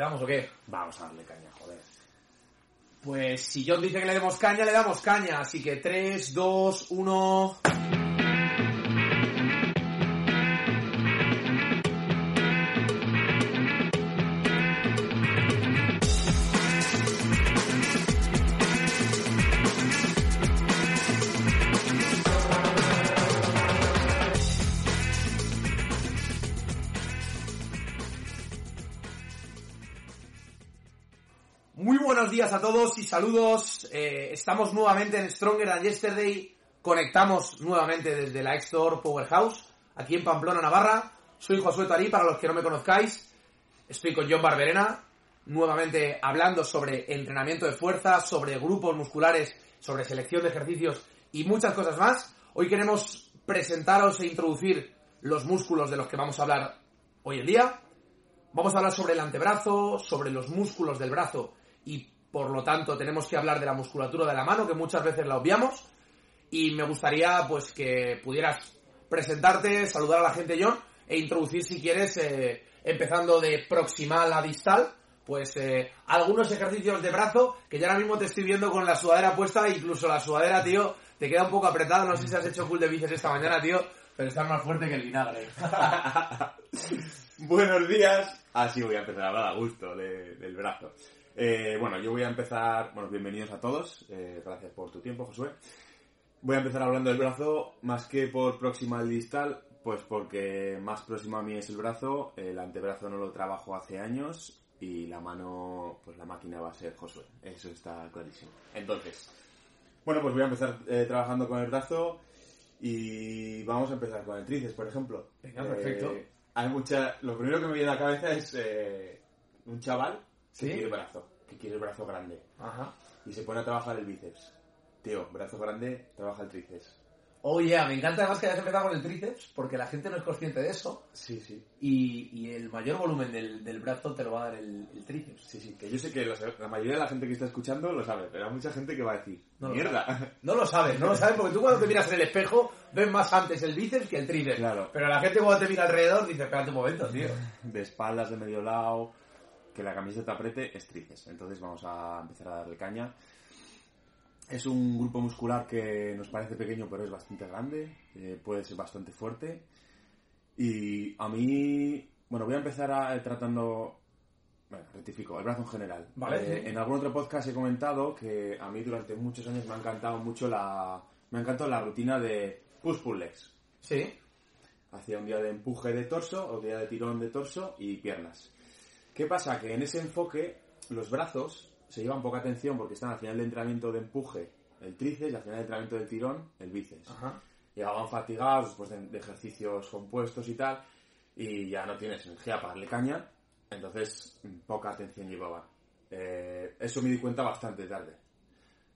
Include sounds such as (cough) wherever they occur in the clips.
¿Le damos o qué? Vamos a darle caña, joder. Pues si John dice que le demos caña, le damos caña. Así que 3, 2, 1... días a todos y saludos. Eh, estamos nuevamente en Stronger Than Yesterday. Conectamos nuevamente desde la Extor Powerhouse, aquí en Pamplona, Navarra. Soy Josué Tarí, para los que no me conozcáis. Estoy con John Barberena, nuevamente hablando sobre entrenamiento de fuerza, sobre grupos musculares, sobre selección de ejercicios y muchas cosas más. Hoy queremos presentaros e introducir los músculos de los que vamos a hablar hoy en día. Vamos a hablar sobre el antebrazo, sobre los músculos del brazo y por lo tanto tenemos que hablar de la musculatura de la mano que muchas veces la obviamos y me gustaría pues que pudieras presentarte, saludar a la gente John e introducir si quieres eh, empezando de proximal a distal pues eh, algunos ejercicios de brazo que ya ahora mismo te estoy viendo con la sudadera puesta incluso la sudadera tío te queda un poco apretada no sé si has hecho cool de bíceps esta mañana tío pero estás más fuerte que el vinagre (laughs) Buenos días. Así voy a empezar a hablar a gusto de- del brazo. Eh, bueno, yo voy a empezar. Bueno, bienvenidos a todos. eh, gracias por tu tiempo, Josué. Voy a empezar hablando del brazo más que por proximal distal, pues porque más próximo a mí es el brazo. El antebrazo no lo trabajo hace años y la mano, pues la máquina va a ser Josué. Eso está clarísimo. Entonces, bueno, pues voy a empezar eh, trabajando con el brazo y vamos a empezar con el tríceps, por ejemplo. Venga, perfecto. Hay mucha. Lo primero que me viene a la cabeza es un chaval ¿Sí? que quiere brazo, que quiere el brazo grande Ajá. y se pone a trabajar el bíceps. Tío, brazo grande, trabaja el tríceps. Oh yeah, me encanta además que hayas empezado con el tríceps porque la gente no es consciente de eso Sí, sí. y, y el mayor volumen del, del brazo te lo va a dar el, el tríceps. Sí, sí, que yo sé que los- la mayoría de la gente que está escuchando lo sabe, pero hay mucha gente que va a decir, No lo mierda. No lo sabes, no lo sabes porque tú cuando te miras en el espejo ves más antes el bíceps que el tríceps. Claro. Pero la gente cuando te mira alrededor dice, espérate un momento, tío. de espaldas, de medio lado, que la camiseta apriete, es tríceps. Entonces vamos a empezar a darle caña. Es un grupo muscular que nos parece pequeño, pero es bastante grande, eh, puede ser bastante fuerte. Y a mí, bueno, voy a empezar a- tratando, bueno, rectifico, el brazo en general. Vale, Eh. En algún otro podcast he comentado que a mí durante muchos años me ha encantado mucho la, me ha encantado la rutina de push-pull legs. Sí. Hacía un día de empuje de torso, o día de tirón de torso y piernas. ¿Qué pasa? Que en ese enfoque los brazos se llevan poca atención porque están al final del entrenamiento de empuje el tríceps y al final del entrenamiento del tirón el bíceps. Ajá. Llegaban fatigados después de, de ejercicios compuestos y tal y ya no tienes energía para darle caña, entonces mm, poca atención llevaban. Eh, eso me di cuenta bastante tarde.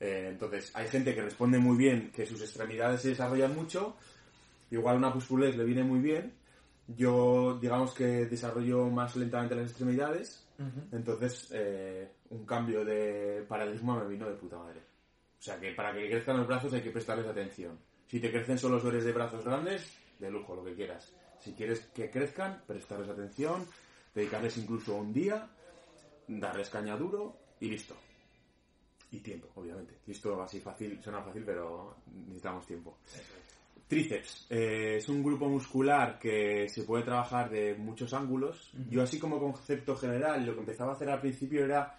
Eh, entonces, hay gente que responde muy bien, que sus extremidades se desarrollan mucho, igual una leg le viene muy bien. Yo, digamos que desarrollo más lentamente las extremidades, entonces eh, un cambio de paradigma me vino de puta madre. O sea que para que crezcan los brazos hay que prestarles atención. Si te crecen solo los de brazos grandes, de lujo, lo que quieras. Si quieres que crezcan, prestarles atención, dedicarles incluso un día, darles caña duro y listo. Y tiempo, obviamente. Y esto así fácil, suena fácil, pero necesitamos tiempo. Tríceps. eh, es un grupo muscular que se puede trabajar de muchos ángulos. Yo así como concepto general, lo que empezaba a hacer al principio era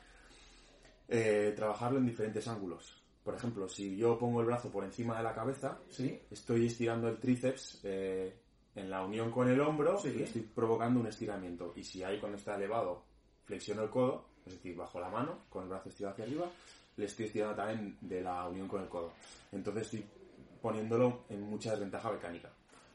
eh, trabajarlo en diferentes ángulos. Por ejemplo, si yo pongo el brazo por encima de la cabeza, Sí. estoy estirando el tríceps eh, en la unión con el hombro Sí. y estoy provocando un estiramiento. Y si ahí cuando está elevado flexiono el codo, es decir, bajo la mano, con el brazo estirado hacia arriba, le estoy estirando también de la unión con el codo. Entonces estoy poniéndolo en mucha desventaja mecánica.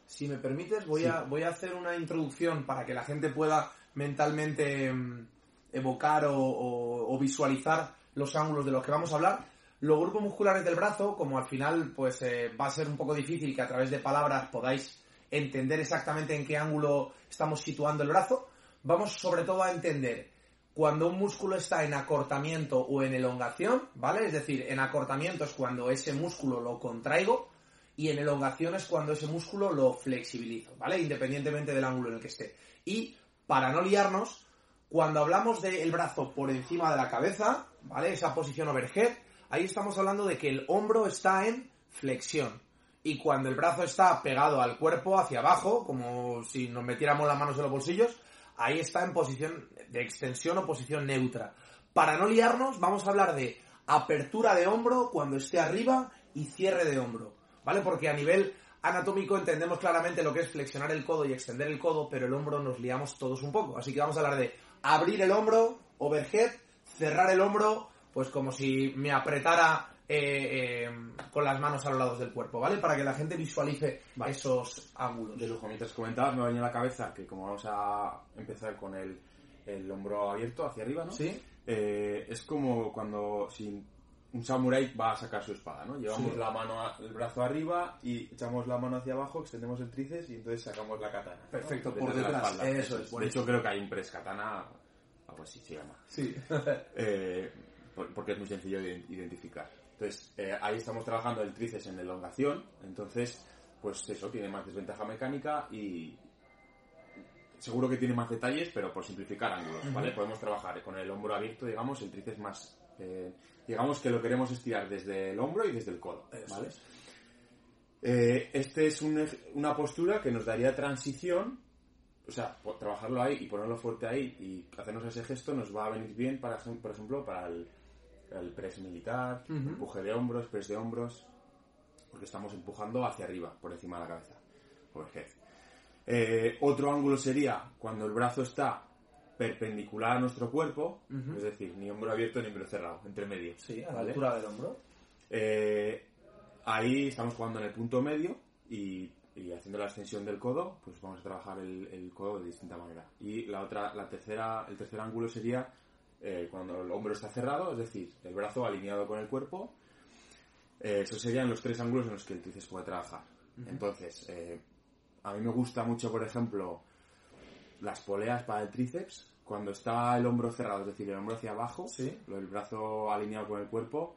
Si me permites, voy, Sí. a, voy a hacer una introducción para que la gente pueda mentalmente mm, evocar o, o- o visualizar los ángulos de los que vamos a hablar. Los grupos musculares del brazo, como al final pues eh, va a ser un poco difícil que a través de palabras podáis entender exactamente en qué ángulo estamos situando el brazo, vamos sobre todo a entender cuando un músculo está en acortamiento o en elongación, ¿vale? Es decir, en acortamiento es cuando ese músculo lo contraigo y en elongación es cuando ese músculo lo flexibilizo, ¿vale? Independientemente del ángulo en el que esté. Y para no liarnos, cuando hablamos del brazo por encima de la cabeza, ¿vale? Esa posición overhead, ahí estamos hablando de que el hombro está en flexión. Y cuando el brazo está pegado al cuerpo hacia abajo, como si nos metiéramos las manos en los bolsillos, ahí está en posición de extensión o posición neutra. Para no liarnos, vamos a hablar de apertura de hombro cuando esté arriba y cierre de hombro, ¿vale? Porque a nivel anatómico entendemos claramente lo que es flexionar el codo y extender el codo, pero el hombro nos liamos todos un poco. Así que vamos a hablar de abrir el hombro, overhead, cerrar el hombro, pues como si me apretara eh, eh, con las manos a los lados del cuerpo, ¿vale? Para que la gente visualice Vale. esos ángulos. De lujo, mientras comentabas, me venía a la cabeza que como vamos a empezar con el, el hombro abierto hacia arriba, ¿no? ¿Sí? Eh, es como cuando si un samurái va a sacar su espada, ¿no? Llevamos Sí. la mano, a- el brazo arriba y echamos la mano hacia abajo, extendemos el tríceps y entonces sacamos la katana. ¿no? Perfecto, por detrás. espalda. Eso es, De hecho, creo que hay un press katana, algo así se llama. Sí. (laughs) Eh, por- porque es muy sencillo de identificar. Entonces, eh, ahí estamos trabajando el tríceps en elongación, entonces, pues eso, tiene más desventaja mecánica y seguro que tiene más detalles, pero por simplificar ángulos, ¿vale? Podemos trabajar con el hombro abierto, digamos, el tríceps más... eh, digamos que lo queremos estirar desde el hombro y desde el codo, ¿vale? es. Eh, este es un una postura que nos daría transición, o sea, trabajarlo ahí y ponerlo fuerte ahí y hacernos ese gesto nos va a venir bien, para, por ejemplo, para el, el press militar, empuje de hombros, press de hombros, porque estamos empujando hacia arriba, por encima de la cabeza. overhead. Eh, otro ángulo sería cuando el brazo está perpendicular a nuestro cuerpo, es decir, ni hombro abierto ni hombro cerrado, entre medio. Sí, a la ¿vale? altura del hombro. Eh, ahí estamos jugando en el punto medio y, y haciendo la extensión del codo, pues vamos a trabajar el, el codo de distinta manera. Y la otra, la tercera, el tercer ángulo sería eh, cuando el hombro está cerrado, es decir, el brazo alineado con el cuerpo. Eh, esos serían los tres ángulos en los que el tríceps puede trabajar. Entonces, eh, a mí me gusta mucho, por ejemplo, las poleas para el tríceps. Cuando está el hombro cerrado, es decir, el hombro hacia abajo, Sí. el brazo alineado con el cuerpo,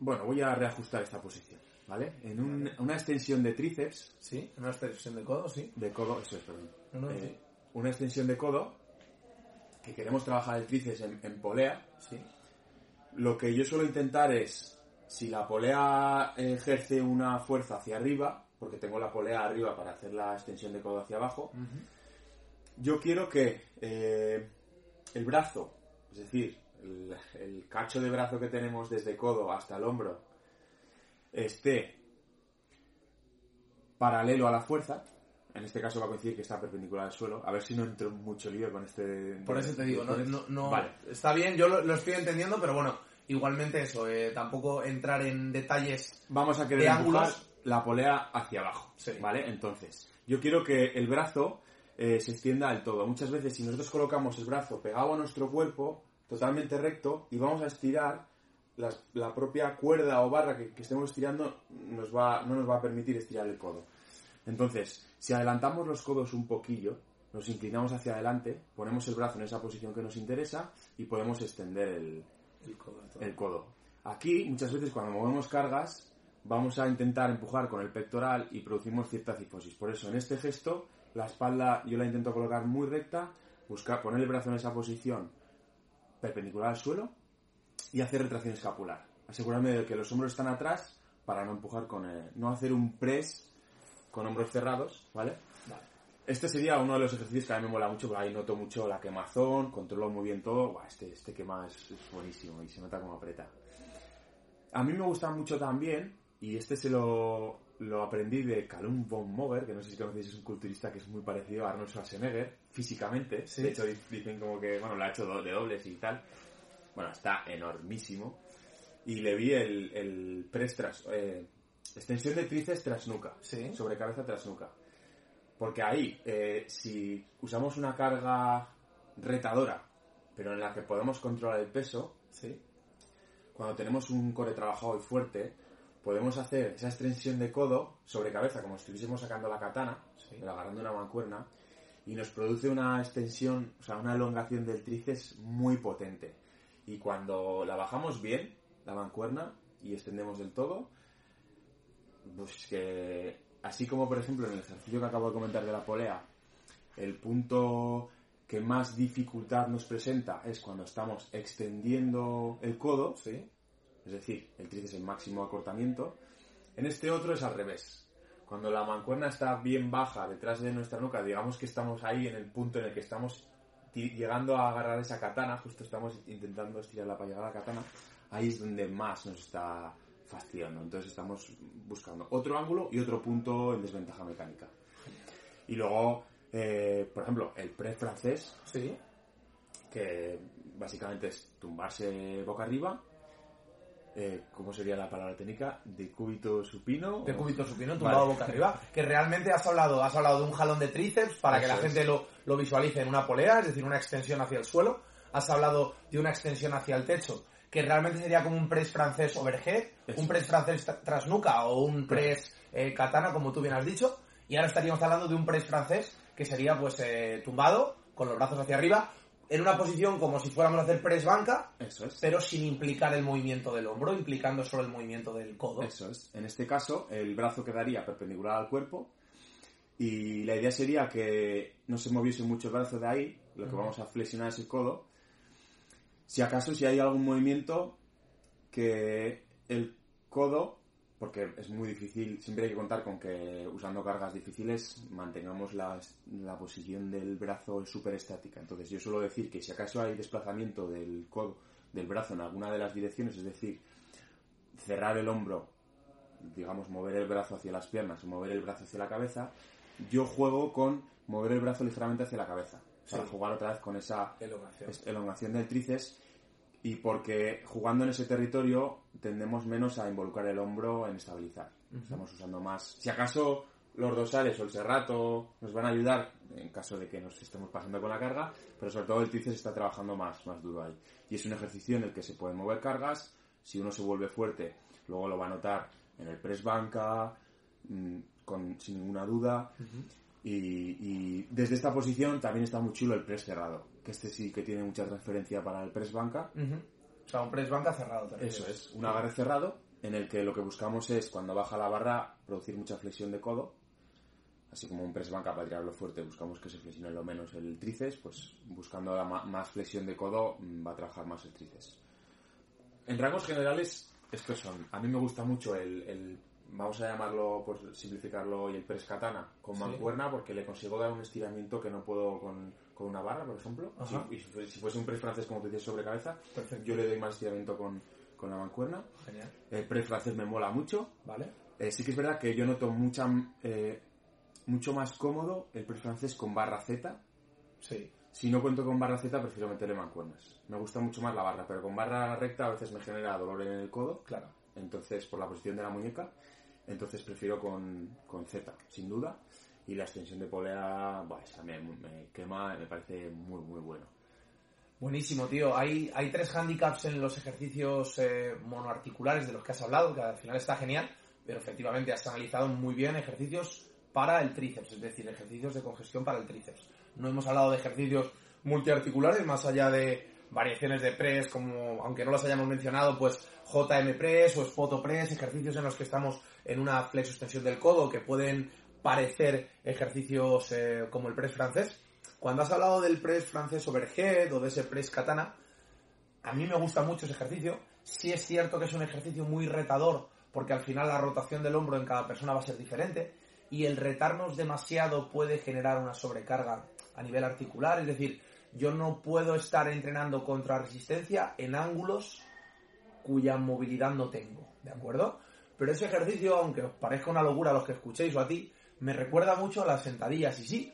bueno, voy a reajustar esta posición, ¿vale? En un- una extensión de tríceps, Sí, una extensión de codo, sí. de codo, eso es, perdón. No, no, Eh, sí. Una extensión de codo, que queremos trabajar el tríceps en, en polea, Sí. lo que yo suelo intentar es, si la polea ejerce una fuerza hacia arriba, porque tengo la polea arriba para hacer la extensión de codo hacia abajo, yo quiero que eh, el brazo, es decir, el, el cacho de brazo que tenemos desde codo hasta el hombro, esté paralelo a la fuerza. En este caso va a coincidir que está perpendicular al suelo. A ver si no entro en mucho lío con este... Por eso te digo, no, no, no- Vale. está bien, yo lo, lo estoy entendiendo, pero bueno, igualmente eso, eh, tampoco entrar en detalles. Vamos a de querer empujar ángulos. la polea hacia abajo. Sí. ¿Vale? Entonces, yo quiero que el brazo eh, se extienda del todo. Muchas veces, si nosotros colocamos el brazo pegado a nuestro cuerpo, totalmente recto, y vamos a estirar, las- la propia cuerda o barra que, que estemos estirando nos va, no nos va a permitir estirar el codo. Entonces, si adelantamos los codos un poquillo, nos inclinamos hacia adelante, ponemos el brazo en esa posición que nos interesa y podemos extender el, El codo. Aquí, muchas veces cuando movemos cargas, vamos a intentar empujar con el pectoral y producimos cierta cifosis. Por eso, en este gesto, la espalda yo la intento colocar muy recta, buscar poner el brazo en esa posición perpendicular al suelo y hacer retracción escapular. Asegurarme de que los hombros están atrás para no empujar con el, no hacer un press con hombros cerrados, ¿vale? Este sería uno de los ejercicios que a mí me mola mucho, porque ahí noto mucho la quemazón, controlo muy bien todo. Buah, este, este quema es, es buenísimo y se nota como aprieta. A mí me gusta mucho también, y este se lo, lo aprendí de Calum von Moger, que no sé si conocéis, es un culturista que es muy parecido a Arnold Schwarzenegger, físicamente. Sí. De hecho, di- dicen como que, bueno, lo ha hecho de dobles y tal. Bueno, está enormísimo. Y le vi el, el press tras, eh, extensión de tríceps tras nuca. Sí. Sobre cabeza tras nuca. Porque ahí, eh, si usamos una carga retadora, pero en la que podemos controlar el peso, Sí. cuando tenemos un core trabajado y fuerte, podemos hacer esa extensión de codo sobre cabeza, como si estuviésemos sacando la katana, Sí. pero agarrando una mancuerna, y nos produce una extensión, o sea, una elongación del tríceps muy potente. Y cuando la bajamos bien, la mancuerna, y extendemos del todo, pues que, así como por ejemplo en el ejercicio que acabo de comentar de la polea, el punto que más dificultad nos presenta es cuando estamos extendiendo el codo, Sí. es decir, el tríceps en máximo acortamiento. En este otro es al revés. Cuando la mancuerna está bien baja detrás de nuestra nuca, digamos que estamos ahí en el punto en el que estamos llegando a agarrar esa katana, justo estamos intentando estirarla para llegar a la katana, ahí es donde más nos está fastidiando. Entonces estamos buscando otro ángulo y otro punto en desventaja mecánica. Y luego, eh, por ejemplo, el press francés, Sí. que básicamente es tumbarse boca arriba. Eh, ¿Cómo sería la palabra técnica? De cúbito supino. De cúbito supino, tumbado boca arriba. Que realmente has hablado, has hablado de un jalón de tríceps para que la es. gente lo, lo visualice en una polea, es decir, una extensión hacia el suelo. Has hablado de una extensión hacia el techo, que realmente sería como un press francés overhead, Eso un press francés tra- tras nuca o un press eh, katana, como tú bien has dicho. Y ahora estaríamos hablando de un press francés que sería pues eh, tumbado, con los brazos hacia arriba, en una posición como si fuéramos a hacer press banca, Eso es. pero sin implicar el movimiento del hombro, implicando solo el movimiento del codo. Eso es. En este caso, el brazo quedaría perpendicular al cuerpo. Y la idea sería que no se moviese mucho el brazo de ahí. Lo que vamos a flexionar es el codo. Si acaso, si hay algún movimiento que el codo, porque es muy difícil, siempre hay que contar con que usando cargas difíciles mantengamos la, la posición del brazo súper estática. Entonces yo suelo decir que si acaso hay desplazamiento del codo, del brazo en alguna de las direcciones, es decir, cerrar el hombro, digamos, mover el brazo hacia las piernas o mover el brazo hacia la cabeza, yo juego con mover el brazo ligeramente hacia la cabeza. Para Sí. jugar otra vez con esa Elongación. elongación del tríceps y porque jugando en ese territorio tendemos menos a involucrar el hombro en estabilizar. Estamos usando más. Si acaso los dorsales o el serrato nos van a ayudar en caso de que nos estemos pasando con la carga, pero sobre todo el tríceps está trabajando más, más duro ahí. Y es un ejercicio en el que se pueden mover cargas. Si uno se vuelve fuerte, luego lo va a notar en el press banca, mm, con, sin ninguna duda. Y, y desde esta posición también está muy chulo el press cerrado, que este sí que tiene mucha transferencia para el press banca. Ujú. O sea, un press banca cerrado. te Eso es, un agarre cerrado en el que lo que buscamos es cuando baja la barra producir mucha flexión de codo, así como un press banca para tirarlo fuerte buscamos que se flexione lo menos el tríceps, pues buscando la más flexión de codo mm, va a trabajar más el tríceps. En rangos generales estos son, a mí me gusta mucho el, el- vamos a llamarlo por simplificarlo y el press katana con Sí. mancuerna porque le consigo dar un estiramiento que no puedo con, con una barra, por ejemplo. Si, y si fuese- si fuese un press francés como tú dices sobre cabeza, Perfecto. yo le doy más estiramiento con, con la mancuerna. Genial. El press francés me mola mucho. ¿Vale? Eh, sí que es verdad que yo noto mucha, eh, mucho más cómodo el press francés con barra Z. Sí. Si no cuento con barra Z, prefiero meterle mancuernas. Me gusta mucho más la barra, pero con barra recta a veces me genera dolor en el codo. Claro. Entonces, por la posición de la muñeca. Entonces prefiero con, con Z, sin duda. Y la extensión de polea, esa me, me quema, me parece muy, muy bueno. Buenísimo, tío. Hay, hay tres handicaps en los ejercicios eh, monoarticulares de los que has hablado, que al final está genial, pero efectivamente has analizado muy bien ejercicios para el tríceps, es decir, ejercicios de congestión para el tríceps. No hemos hablado de ejercicios multiarticulares, más allá de variaciones de press, como, aunque no las hayamos mencionado, pues JM press o Spoto press, ejercicios en los que estamos en una flexo-extensión del codo, que pueden parecer ejercicios eh, como el press francés. Cuando has hablado del press francés overhead o de ese press katana, a mí me gusta mucho ese ejercicio. Sí es cierto que es un ejercicio muy retador, porque al final la rotación del hombro en cada persona va a ser diferente, y el retarnos demasiado puede generar una sobrecarga a nivel articular, es decir, yo no puedo estar entrenando contra resistencia en ángulos cuya movilidad no tengo, ¿de acuerdo? Pero ese ejercicio, aunque os parezca una locura a los que escuchéis o a ti, me recuerda mucho a las sentadillas y sí,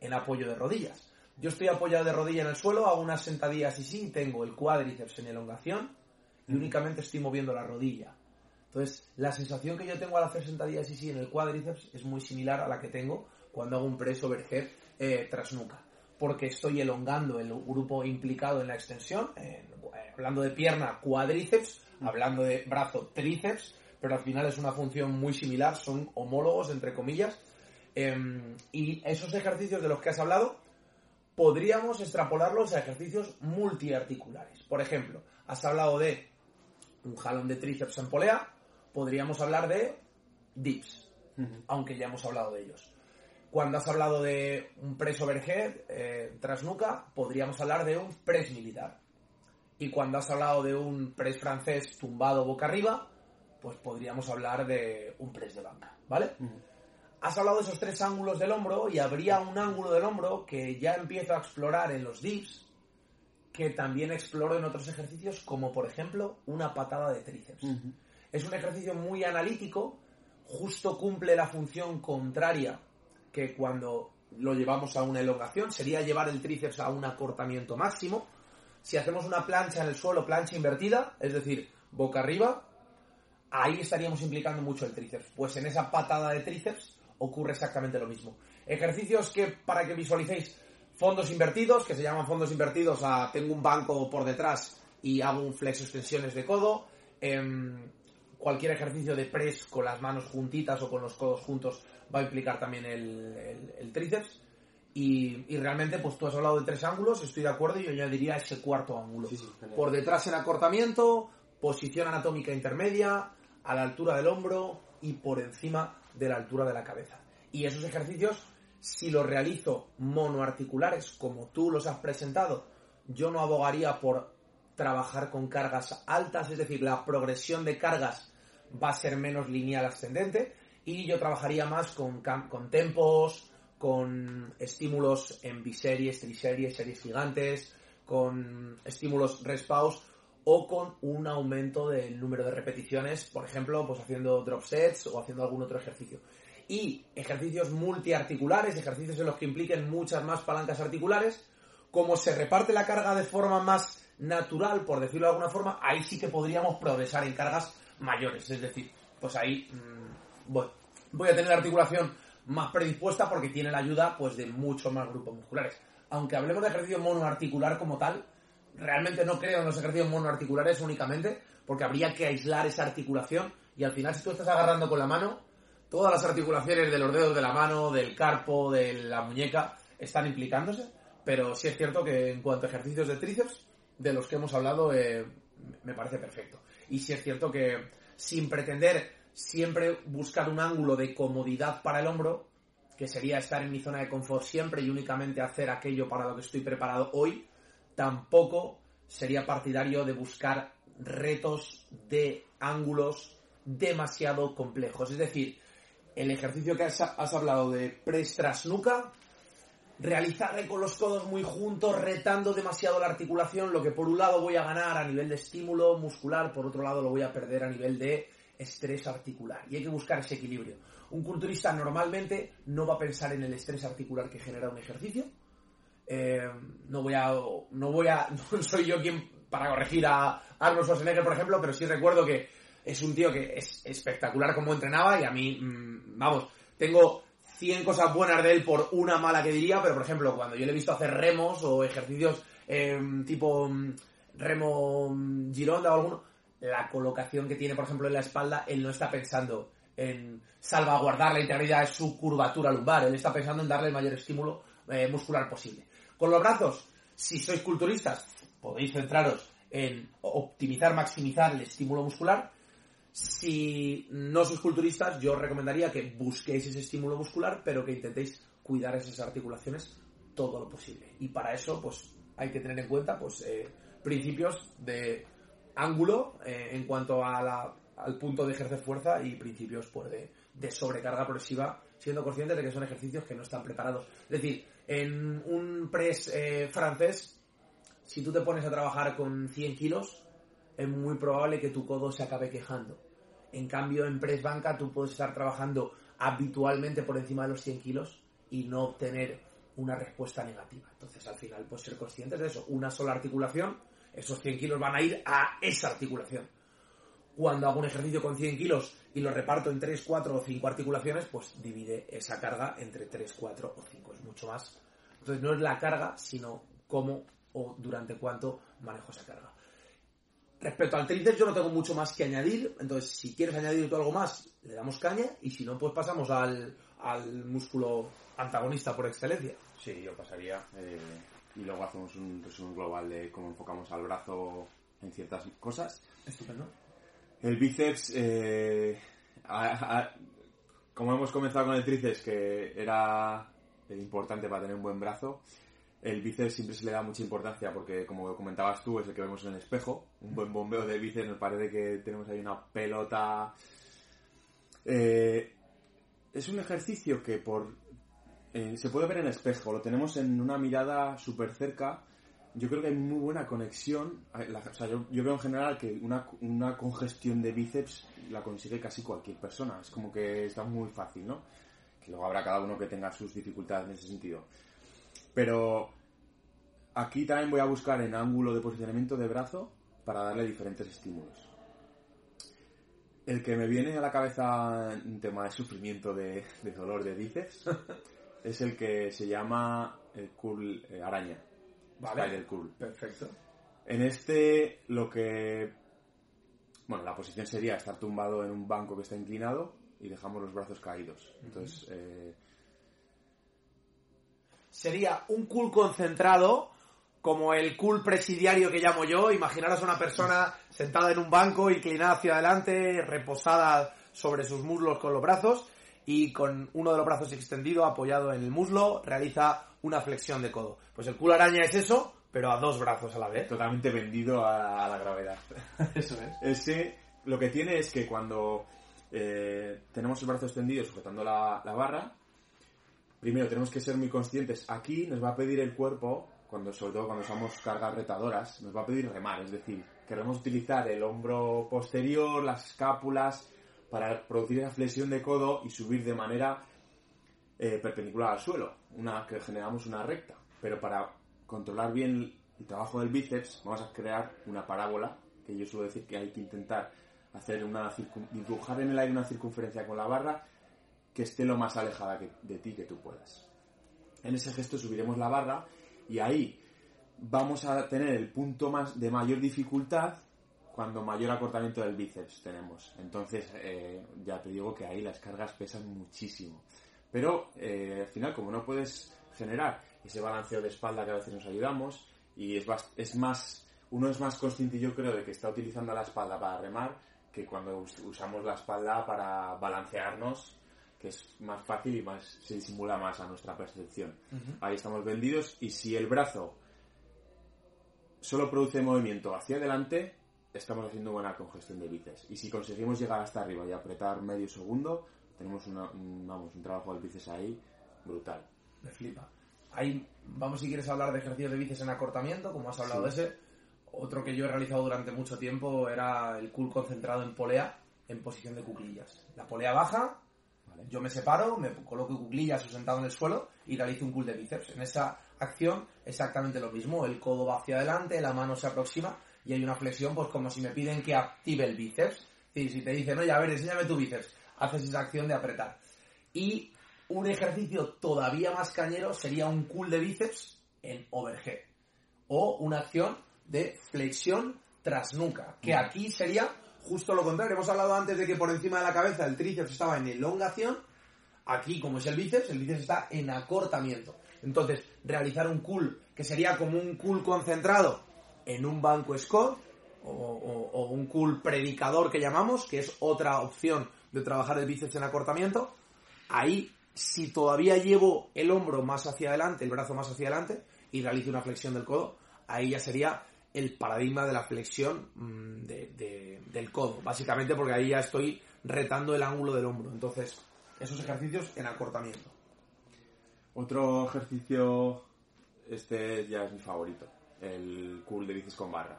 en apoyo de rodillas. Yo estoy apoyado de rodilla en el suelo, hago unas sentadillas y sí, tengo el cuádriceps en elongación y únicamente estoy moviendo la rodilla. Entonces, la sensación que yo tengo al hacer sentadillas y sí en el cuádriceps es muy similar a la que tengo cuando hago un press overhead eh, tras nuca. porque estoy elongando el grupo implicado en la extensión, eh, hablando de pierna, cuádriceps, hablando de brazo, tríceps, pero al final es una función muy similar, son homólogos, entre comillas. Em, y esos ejercicios de los que has hablado, podríamos extrapolarlos a ejercicios multiarticulares. Por ejemplo, has hablado de un jalón de tríceps en polea, podríamos hablar de dips, aunque ya hemos hablado de ellos. Cuando has hablado de un press overhead eh, tras nuca, podríamos hablar de un press militar. Y cuando has hablado de un press francés tumbado boca arriba, pues podríamos hablar de un press de banca, ¿vale? Has hablado de esos tres ángulos del hombro y habría un ángulo del hombro que ya empiezo a explorar en los dips, que también exploro en otros ejercicios, como por ejemplo una patada de tríceps. Es un ejercicio muy analítico, justo cumple la función contraria que cuando lo llevamos a una elongación, sería llevar el tríceps a un acortamiento máximo. Si hacemos una plancha en el suelo, plancha invertida, es decir, boca arriba, ahí estaríamos implicando mucho el tríceps. Pues en esa patada de tríceps ocurre exactamente lo mismo. Ejercicios que, para que visualicéis, fondos invertidos, que se llaman fondos invertidos a tengo un banco por detrás y hago un flex extensiones de codo. Em, cualquier ejercicio de press con las manos juntitas o con los codos juntos va a implicar también el, tríceps. Y, realmente, pues tú has hablado de tres ángulos, estoy de acuerdo, y yo añadiría ese cuarto ángulo. por detrás en acortamiento, posición anatómica intermedia, a la altura del hombro y por encima de la altura de la cabeza. Y esos ejercicios, si los realizo monoarticulares, como tú los has presentado, yo no abogaría por trabajar con cargas altas, es decir, la progresión de cargas va a ser menos lineal ascendente y yo trabajaría más con, con tempos, con estímulos en biseries, triseries, series gigantes, con estímulos respaus o con un aumento del número de repeticiones, por ejemplo, pues haciendo drop sets o haciendo algún otro ejercicio. Y ejercicios multiarticulares, ejercicios en los que impliquen muchas más palancas articulares, como se reparte la carga de forma más natural, por decirlo de alguna forma, ahí sí que podríamos progresar en cargas mayores. Es decir, pues ahí mm, voy a tener la articulación más predispuesta porque tiene la ayuda pues de muchos más grupos musculares. Aunque hablemos de ejercicio monoarticular como tal, realmente no creo en los ejercicios monoarticulares únicamente, porque habría que aislar esa articulación y al final si tú estás agarrando con la mano, todas las articulaciones de los dedos de la mano, del carpo, de la muñeca, están implicándose, pero sí es cierto que en cuanto a ejercicios de tríceps, de los que hemos hablado, eh, me parece perfecto. Y sí es cierto que sin pretender siempre buscar un ángulo de comodidad para el hombro, que sería estar en mi zona de confort siempre y únicamente hacer aquello para lo que estoy preparado hoy, tampoco sería partidario de buscar retos de ángulos demasiado complejos. Es decir, el ejercicio que has, hablado de press tras con los codos muy juntos, retando demasiado la articulación, lo que por un lado voy a ganar a nivel de estímulo muscular, por otro lado lo voy a perder a nivel de estrés articular. Y hay que buscar ese equilibrio. Un culturista normalmente no va a pensar en el estrés articular que genera un ejercicio, eh, no voy a, no voy a, (laughs) no soy yo quien para corregir a Arnold Schwarzenegger, por ejemplo, pero sí recuerdo que es un tío que es espectacular como entrenaba y a mí, mm, vamos, tengo 100 cosas buenas de él por una mala que diría, pero por ejemplo, cuando yo le he visto hacer remos o ejercicios em, tipo mm, remo mm, gironda o alguno, la colocación que tiene, por ejemplo, en la espalda, él no está pensando en salvaguardar la integridad de su curvatura lumbar, él está pensando en darle el mayor estímulo eh, muscular posible. Con los brazos, si sois culturistas, podéis centraros en optimizar, maximizar el estímulo muscular. Si no sois culturistas, yo os recomendaría que busquéis ese estímulo muscular, pero que intentéis cuidar esas articulaciones todo lo posible. Y para eso, pues, hay que tener en cuenta, pues, eh, principios de ángulo eh, en cuanto al punto de ejercer fuerza y principios, pues, de, de sobrecarga progresiva, siendo conscientes de que son ejercicios que no están preparados. Es decir, en un press eh, francés, si tú te pones a trabajar con 100 kilos, es muy probable que tu codo se acabe quejando. En cambio, en press banca tú puedes estar trabajando habitualmente por encima de los 100 kilos y no obtener una respuesta negativa. Entonces, al final, pues ser conscientes de eso. Una sola articulación, esos 100 kilos van a ir a esa articulación. Cuando hago un ejercicio con 100 kilos y lo reparto en 3, 4 o 5 articulaciones, pues divide esa carga entre 3, 4 o 5. Es mucho más Entonces no es la carga, sino cómo o durante cuánto manejo esa carga. Respecto al tríceps yo no tengo mucho más que añadir, entonces si quieres añadir tú algo más, le damos caña y si no, pues pasamos al, al músculo antagonista por excelencia. Sí, yo pasaría eh, y luego hacemos un resumen global de cómo enfocamos al brazo en ciertas cosas. Estupendo. El bíceps, eh, como hemos comenzado con el tríceps, que era importante para tener un buen brazo, el bíceps siempre se le da mucha importancia porque, como comentabas tú, es el que vemos en el espejo. Un buen bombeo de bíceps nos parece que tenemos ahí una pelota. Eh, es un ejercicio que por eh, se puede ver en el espejo, lo tenemos en una mirada súper cerca. Yo creo que hay muy buena conexión. La- o sea, yo, yo veo en general que una, una congestión de bíceps la consigue casi cualquier persona. Es como que está muy fácil, ¿no? Que luego habrá cada uno que tenga sus dificultades en ese sentido. Pero aquí también voy a buscar en ángulo de posicionamiento de brazo para darle diferentes estímulos. El que me viene a la cabeza en tema de sufrimiento de, de dolor de bíceps (laughs) es el que se llama el curl eh, araña. Vale. Spider curl. Perfecto. En este lo que... Bueno, la posición sería estar tumbado en un banco que está inclinado y dejamos los brazos caídos. Entonces, eh, Sería un cool concentrado, como el cool presidiario que llamo yo. Imaginaros a una persona sentada en un banco, inclinada hacia adelante, reposada sobre sus muslos con los brazos y con uno de los brazos extendido, apoyado en el muslo, realiza una flexión de codo. Pues el cool araña es eso, pero a dos brazos a la vez. totalmente vendido a, a la gravedad. (laughs) Eso es. Ese lo que tiene es que cuando eh, tenemos el brazo extendido sujetando la, la barra, primero tenemos que ser muy conscientes. Aquí nos va a pedir el cuerpo, cuando, sobre todo cuando usamos cargas retadoras, nos va a pedir remar, es decir, queremos utilizar el hombro posterior, las escápulas, para producir esa flexión de codo y subir de manera eh, perpendicular al suelo, una que generamos una recta. Pero para controlar bien el trabajo del bíceps, vamos a crear una parábola, que yo suelo decir que hay que intentar hacer una dibujar en el aire una circunferencia con la barra que esté lo más alejada de ti que tú puedas. En ese gesto subiremos la barra y ahí vamos a tener el punto más de mayor dificultad cuando mayor acortamiento del bíceps tenemos. Entonces, eh, ya te digo que ahí las cargas pesan muchísimo. Pero eh, al final, como no puedes generar ese balanceo de espalda que a veces nos ayudamos, y es, es más, uno es más consciente, yo creo, de que está utilizando la espalda para remar que cuando us- usamos la espalda para balancearnos, que es más fácil y más se disimula más a nuestra percepción. Ahí estamos vendidos y si el brazo solo produce movimiento hacia adelante, estamos haciendo buena congestión de bíceps. Y si conseguimos llegar hasta arriba y apretar medio segundo, tenemos una- un, vamos, un trabajo del bíceps ahí brutal. Me flipa. Ahí vamos si quieres hablar de ejercicios de bíceps en acortamiento, como has hablado de ese. Otro que yo he realizado durante mucho tiempo era el cool concentrado en polea en posición de cuclillas. La polea baja, ¿vale? yo me separo, me coloco cuclillas o sentado en el suelo y realizo un cool de bíceps. En esa acción exactamente lo mismo, el codo va hacia adelante, la mano se aproxima y hay una flexión pues como si me piden que active el bíceps. Decir, si te dicen, oye, a ver, enséñame tu bíceps, haces esa acción de apretar. Y un ejercicio todavía más cañero sería un cool de bíceps en overhead. O una acción de flexión tras nuca. Que aquí sería justo lo contrario. Hemos hablado antes de que por encima de la cabeza el tríceps estaba en elongación. Aquí, como es el bíceps, el bíceps está en acortamiento. Entonces, realizar un cool, que sería como un cool concentrado en un banco squat, o, un cool predicador que llamamos, que es otra opción de trabajar el bíceps en acortamiento, ahí, si todavía llevo el hombro más hacia adelante, el brazo más hacia adelante, y realizo una flexión del codo, ahí ya sería el paradigma de la flexión mm, de- de- del codo, básicamente porque ahí ya estoy retando el ángulo del hombro. Entonces, esos ejercicios en acortamiento. Otro ejercicio, este ya es mi favorito, el cool de bíceps con barra.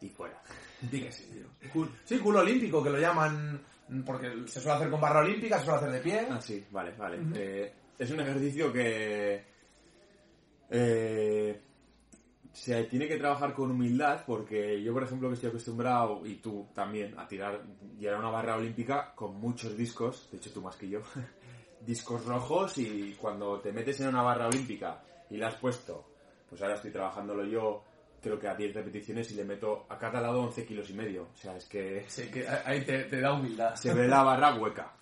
Y fuera. (laughs) Sí, tío. Cool- Sí, culo olímpico, que lo llaman, porque se suele hacer con barra olímpica, se suele hacer de pie. Ah, sí, vale, vale. Eh, es un ejercicio que eh, se tiene que trabajar con humildad porque yo, por ejemplo, que estoy acostumbrado, y tú también, a tirar, llevar una barra olímpica con muchos discos, de hecho tú más que yo, (laughs) discos rojos y cuando te metes en una barra olímpica y la has puesto, pues ahora estoy trabajándolo yo creo que a 10 repeticiones y le meto a cada lado 11 kilos y medio. O sea, es que... Sí, que ahí te, da humildad. Se ve la (laughs) barra hueca.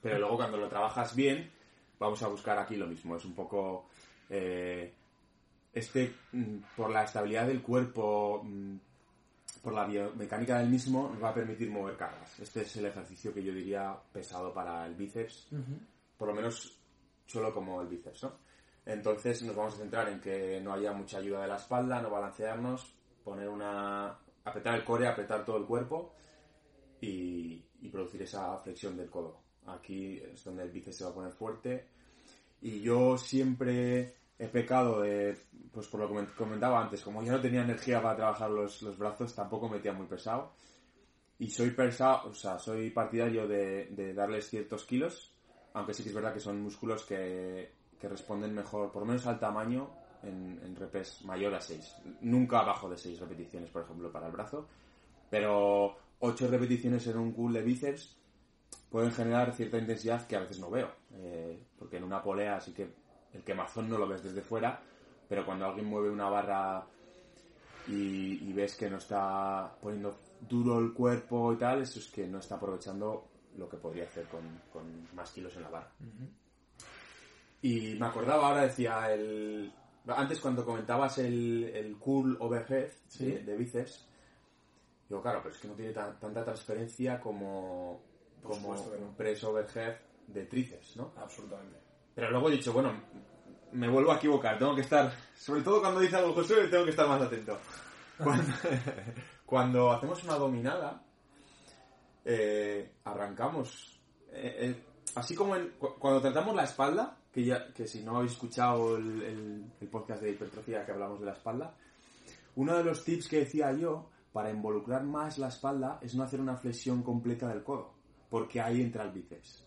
Pero luego cuando lo trabajas bien, vamos a buscar aquí lo mismo. Es un poco... Eh, este, mm, por la estabilidad del cuerpo, mm, por la biomecánica del mismo, nos va a permitir mover cargas. Este es el ejercicio que yo diría pesado para el bíceps. Por lo menos solo como el bíceps, ¿no? Entonces nos vamos a centrar en que no haya mucha ayuda de la espalda, no balancearnos, poner una... apretar el core, apretar todo el cuerpo y, producir esa flexión del codo. Aquí es donde el bíceps se va a poner fuerte. Y yo siempre he pecado de, pues por lo que comentaba antes, como yo no tenía energía para trabajar los, los brazos, tampoco metía muy pesado. Y soy pesado, o sea, soy partidario de, de darles ciertos kilos, aunque sí que es verdad que son músculos que que responden mejor, por lo menos al tamaño, en, en repes mayor a 6. Nunca abajo de 6 repeticiones, por ejemplo, para el brazo. Pero 8 repeticiones en un cool de bíceps pueden generar cierta intensidad que a veces no veo. Eh, porque en una polea sí que el quemazón no lo ves desde fuera, pero cuando alguien mueve una barra y, ves que no está poniendo duro el cuerpo y tal, eso es que no está aprovechando lo que podría hacer con, más kilos en la barra. Y me acordaba ahora, decía, el antes cuando comentabas el, el cool overhead de, bíceps, digo, claro, pero es que no tiene tanta transferencia como, como un press overhead de tríceps, ¿no? Absolutamente. Pero luego he dicho, bueno, me vuelvo a equivocar, tengo que estar, sobre todo cuando dice algo José, tengo que estar más atento. Cuando, (laughs) hacemos una dominada, eh, arrancamos, eh, eh, así como cuando tratamos la espalda, que, ya, que si no habéis escuchado el, podcast de hipertrofia que hablamos de la espalda, uno de los tips que decía yo para involucrar más la espalda es no hacer una flexión completa del codo, porque ahí entra el bíceps.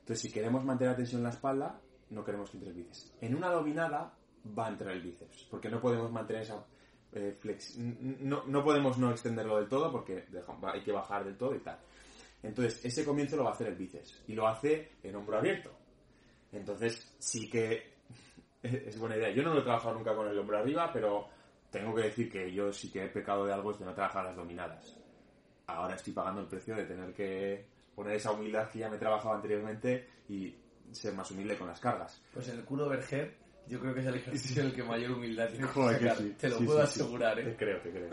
Entonces, si queremos mantener la tensión en la espalda, no queremos que entre el bíceps. En una dominada va a entrar el bíceps, porque no podemos mantener esa eh, No, no, podemos no extenderlo del todo, porque hay que bajar del todo y tal. Entonces, ese comienzo lo va a hacer el bíceps, y lo hace en hombro abierto. Entonces, sí que (laughs) es buena idea. Yo no lo he trabajado nunca con el hombro arriba, pero tengo que decir que yo sí que he pecado de algo es de no trabajar las dominadas. Ahora estoy pagando el precio de tener que poner esa humildad que ya me he trabajado anteriormente y ser más humilde con las cargas. Pues el culo overhead yo creo que es el (laughs) ejercicio en el que mayor humildad tiene que Te lo puedo asegurar, ¿eh? Te creo, te creo.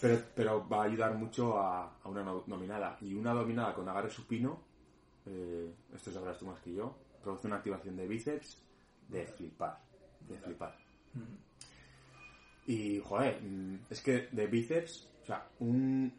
Pero, pero va a ayudar mucho a, a, una dominada. Y una dominada con agarre supino, eh, esto sabrás tú más que yo, produce una activación de bíceps de flipar, de flipar. Y, joder, es que de bíceps, o sea, un...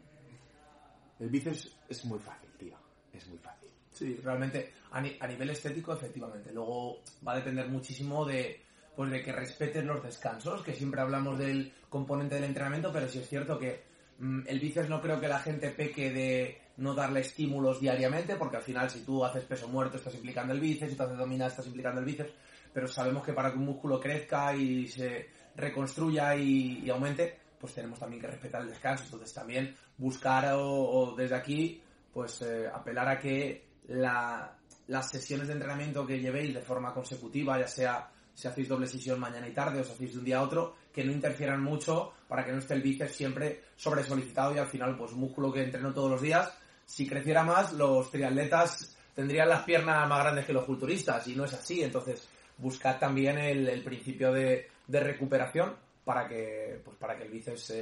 El bíceps es muy fácil, tío, es muy fácil. Sí, realmente, a, nivel estético, efectivamente. Luego va a depender muchísimo de, pues de que respetes los descansos, que siempre hablamos del componente del entrenamiento, pero sí es cierto que mm, el bíceps no creo que la gente peque de no darle estímulos diariamente, porque al final si tú haces peso muerto estás implicando el bíceps, si tú haces dominada estás implicando el bíceps, pero sabemos que para que un músculo crezca y se reconstruya y, aumente, pues tenemos también que respetar el descanso. Entonces también buscar o, desde aquí, pues eh, apelar a que las sesiones de entrenamiento que llevéis de forma consecutiva, ya sea si hacéis doble sesión mañana y tarde o si hacéis de un día a otro, que no interfieran mucho para que no esté el bíceps siempre sobre solicitado y al final pues un músculo que entreno todos los días si creciera más, los triatletas tendrían las piernas más grandes que los culturistas y no es así. Entonces, buscad también el, principio de, recuperación para que, pues para que el bíceps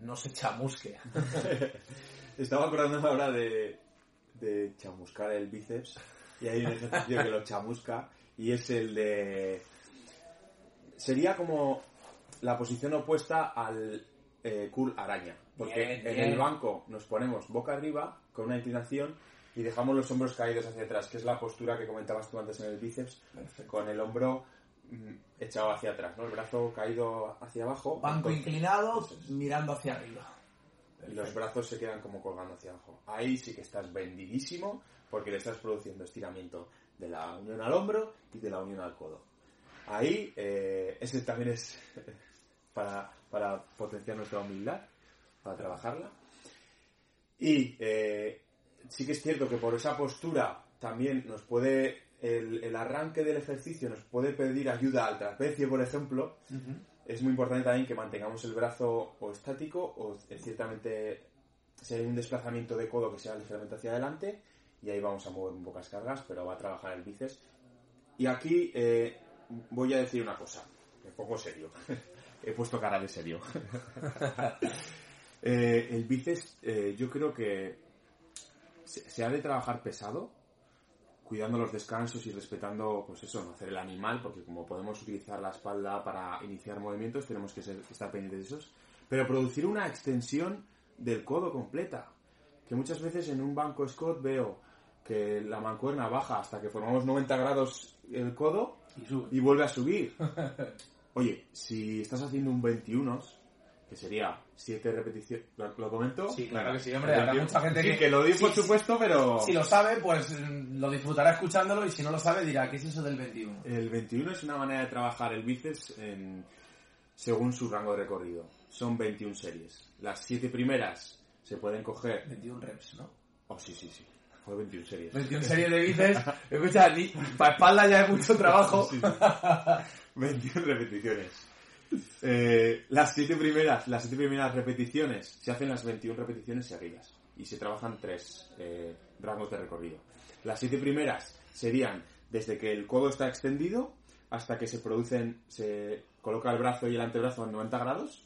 no se chamusque. (laughs) Estaba acordándome ahora de, de chamuscar el bíceps y hay un ejercicio que lo chamusca y es el de... Sería como la posición opuesta al eh, cool araña. Porque en el banco nos ponemos boca arriba con una inclinación y dejamos los hombros caídos hacia atrás, que es la postura que comentabas tú antes en el bíceps, con el hombro mm, echado hacia atrás, ¿no? El brazo caído hacia abajo. Banco inclinado, mirando hacia arriba. Y los brazos se quedan como colgando hacia abajo. Ahí sí que estás vendidísimo porque le estás produciendo estiramiento de la unión al hombro y de la unión al codo. Ahí, eh, ese también es para, para potenciar nuestra humildad, para trabajarla. Y eh, sí que es cierto que por esa postura también nos puede el, el arranque del ejercicio nos puede pedir ayuda al trapecio, por ejemplo, es muy importante también que mantengamos el brazo o estático o eh, ciertamente si hay un desplazamiento de codo que sea ligeramente hacia adelante y ahí vamos a mover un pocas cargas, pero va a trabajar el bíceps. Y aquí eh, voy a decir una cosa, me pongo serio. (laughs) He puesto cara de serio. (laughs) Eh, el bíceps eh, yo creo que se, se ha de trabajar pesado, cuidando los descansos y respetando, pues eso, no hacer el animal, porque como podemos utilizar la espalda para iniciar movimientos, tenemos que ser- estar pendientes de esos. Pero producir una extensión del codo completa. Que muchas veces en un banco Scott veo que la mancuerna baja hasta que formamos 90 grados el codo Y y vuelve a subir. (laughs) Oye, si estás haciendo un 21, que sería 7 repeticiones, ¿lo, comento? Sí, claro Venga, que sí, hombre, habrá 21. mucha gente Sí, que- que lo di por Sí, supuesto, pero... Si lo sabe, pues mm, lo disfrutará escuchándolo y si no lo sabe dirá, ¿qué es eso del 21? El 21 es una manera de trabajar el bíceps en- según su rango de recorrido. Son 21 series. Las 7 primeras se pueden coger... 21 reps, ¿no? Oh, sí, sí, sí. Fue 21 series. 21 series de bíceps. (laughs) Escucha, ni, para espalda ya es mucho trabajo. Sí. (laughs) (laughs) 21 repeticiones. Eh, las siete primeras, las siete primeras repeticiones se hacen las 21 repeticiones seguidas y se trabajan tres eh, rangos de recorrido. Las siete primeras serían desde que el codo está extendido hasta que se producen, se coloca el brazo y el antebrazo en 90 grados,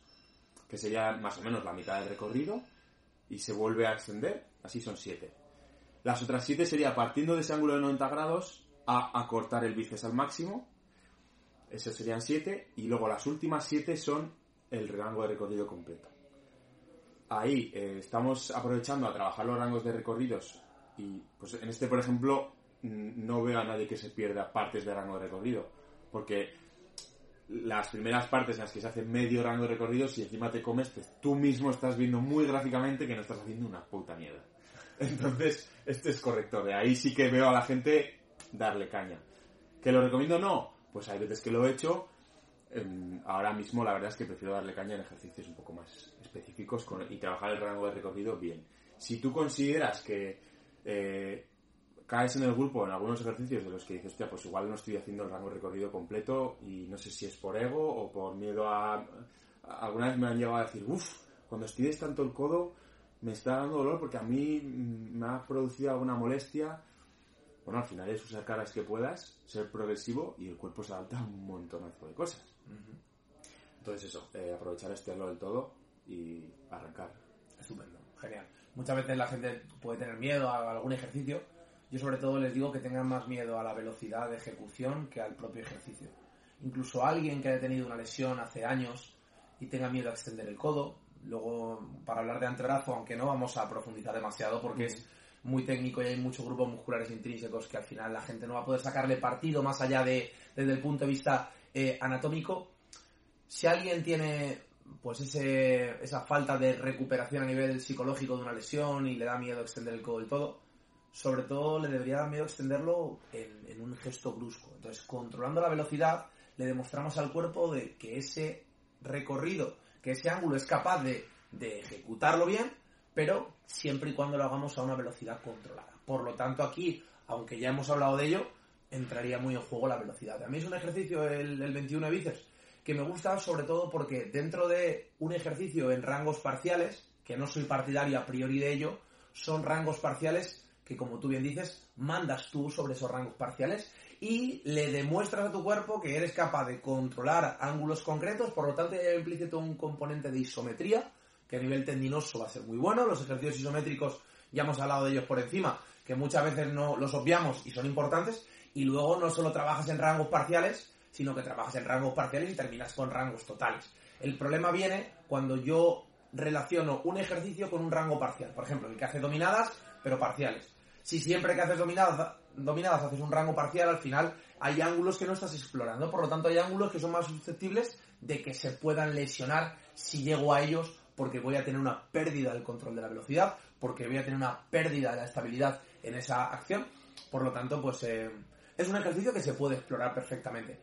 que sería más o menos la mitad del recorrido, y se vuelve a extender, así son siete. Las otras siete sería partiendo de ese ángulo de 90 grados a acortar el bíceps al máximo, esos serían 7. Y luego las últimas 7 son el rango de recorrido completo. Ahí eh, estamos aprovechando a trabajar los rangos de recorridos. Y pues en este, por ejemplo, no veo a nadie que se pierda partes de rango de recorrido. Porque las primeras partes en las que se hace medio rango de recorrido, si encima te comes, pues tú mismo estás viendo muy gráficamente que no estás haciendo una puta mierda. (laughs) Entonces, este es correcto. De ahí sí que veo a la gente darle caña. ¿Que lo recomiendo? No. Pues hay veces que lo he hecho. Em, ahora mismo la verdad es que prefiero darle caña en ejercicios un poco más específicos y trabajar el rango de recorrido bien. Si tú consideras que eh, caes en el grupo en algunos ejercicios de los que dices, pues igual no estoy haciendo el rango de recorrido completo y no sé si es por ego o por miedo a... a- Alguna vez me han llegado a decir, uff, cuando estires tanto el codo me está dando dolor porque a mí mm, me ha producido alguna molestia. Bueno, al final es usar caras que puedas, ser progresivo y el cuerpo se adapta a un montonazo de cosas. Entonces eso, eh, aprovechar este hilo del todo y arrancar. Estupendo, genial. Muchas veces la gente puede tener miedo a algún ejercicio. Yo sobre todo les digo que tengan más miedo a la velocidad de ejecución que al propio ejercicio. Incluso alguien que haya tenido una lesión hace años y tenga miedo a extender el codo. Luego, para hablar de antebrazo, aunque no vamos a profundizar demasiado porque es muy técnico y hay muchos grupos musculares intrínsecos que al final la gente no va a poder sacarle partido más allá de desde el punto de vista eh, anatómico. Si alguien tiene pues ese, esa falta de recuperación a nivel psicológico de una lesión y le da miedo extender el codo del todo, sobre todo le debería dar miedo extenderlo en, en un gesto brusco. Entonces, controlando la velocidad, le demostramos al cuerpo de que ese recorrido, que ese ángulo es capaz de, de ejecutarlo bien, pero siempre y cuando lo hagamos a una velocidad controlada. Por lo tanto, aquí, aunque ya hemos hablado de ello, entraría muy en juego la velocidad. A mí es un ejercicio, el, el 21 de bíceps, que me gusta sobre todo porque dentro de un ejercicio en rangos parciales, que no soy partidario a priori de ello, son rangos parciales que, como tú bien dices, mandas tú sobre esos rangos parciales y le demuestras a tu cuerpo que eres capaz de controlar ángulos concretos, por lo tanto ya implícito un componente de isometría, que a nivel tendinoso va a ser muy bueno. Los ejercicios isométricos, ya hemos hablado de ellos por encima, que muchas veces no los obviamos y son importantes. Y luego no solo trabajas en rangos parciales, sino que trabajas en rangos parciales y terminas con rangos totales. El problema viene cuando yo relaciono un ejercicio con un rango parcial. Por ejemplo, el que hace dominadas, pero parciales. Si siempre que haces dominadas, dominadas haces un rango parcial, al final hay ángulos que no estás explorando. Por lo tanto, hay ángulos que son más susceptibles de que se puedan lesionar si llego a ellos porque voy a tener una pérdida del control de la velocidad, porque voy a tener una pérdida de la estabilidad en esa acción. Por lo tanto, pues eh, es un ejercicio que se puede explorar perfectamente.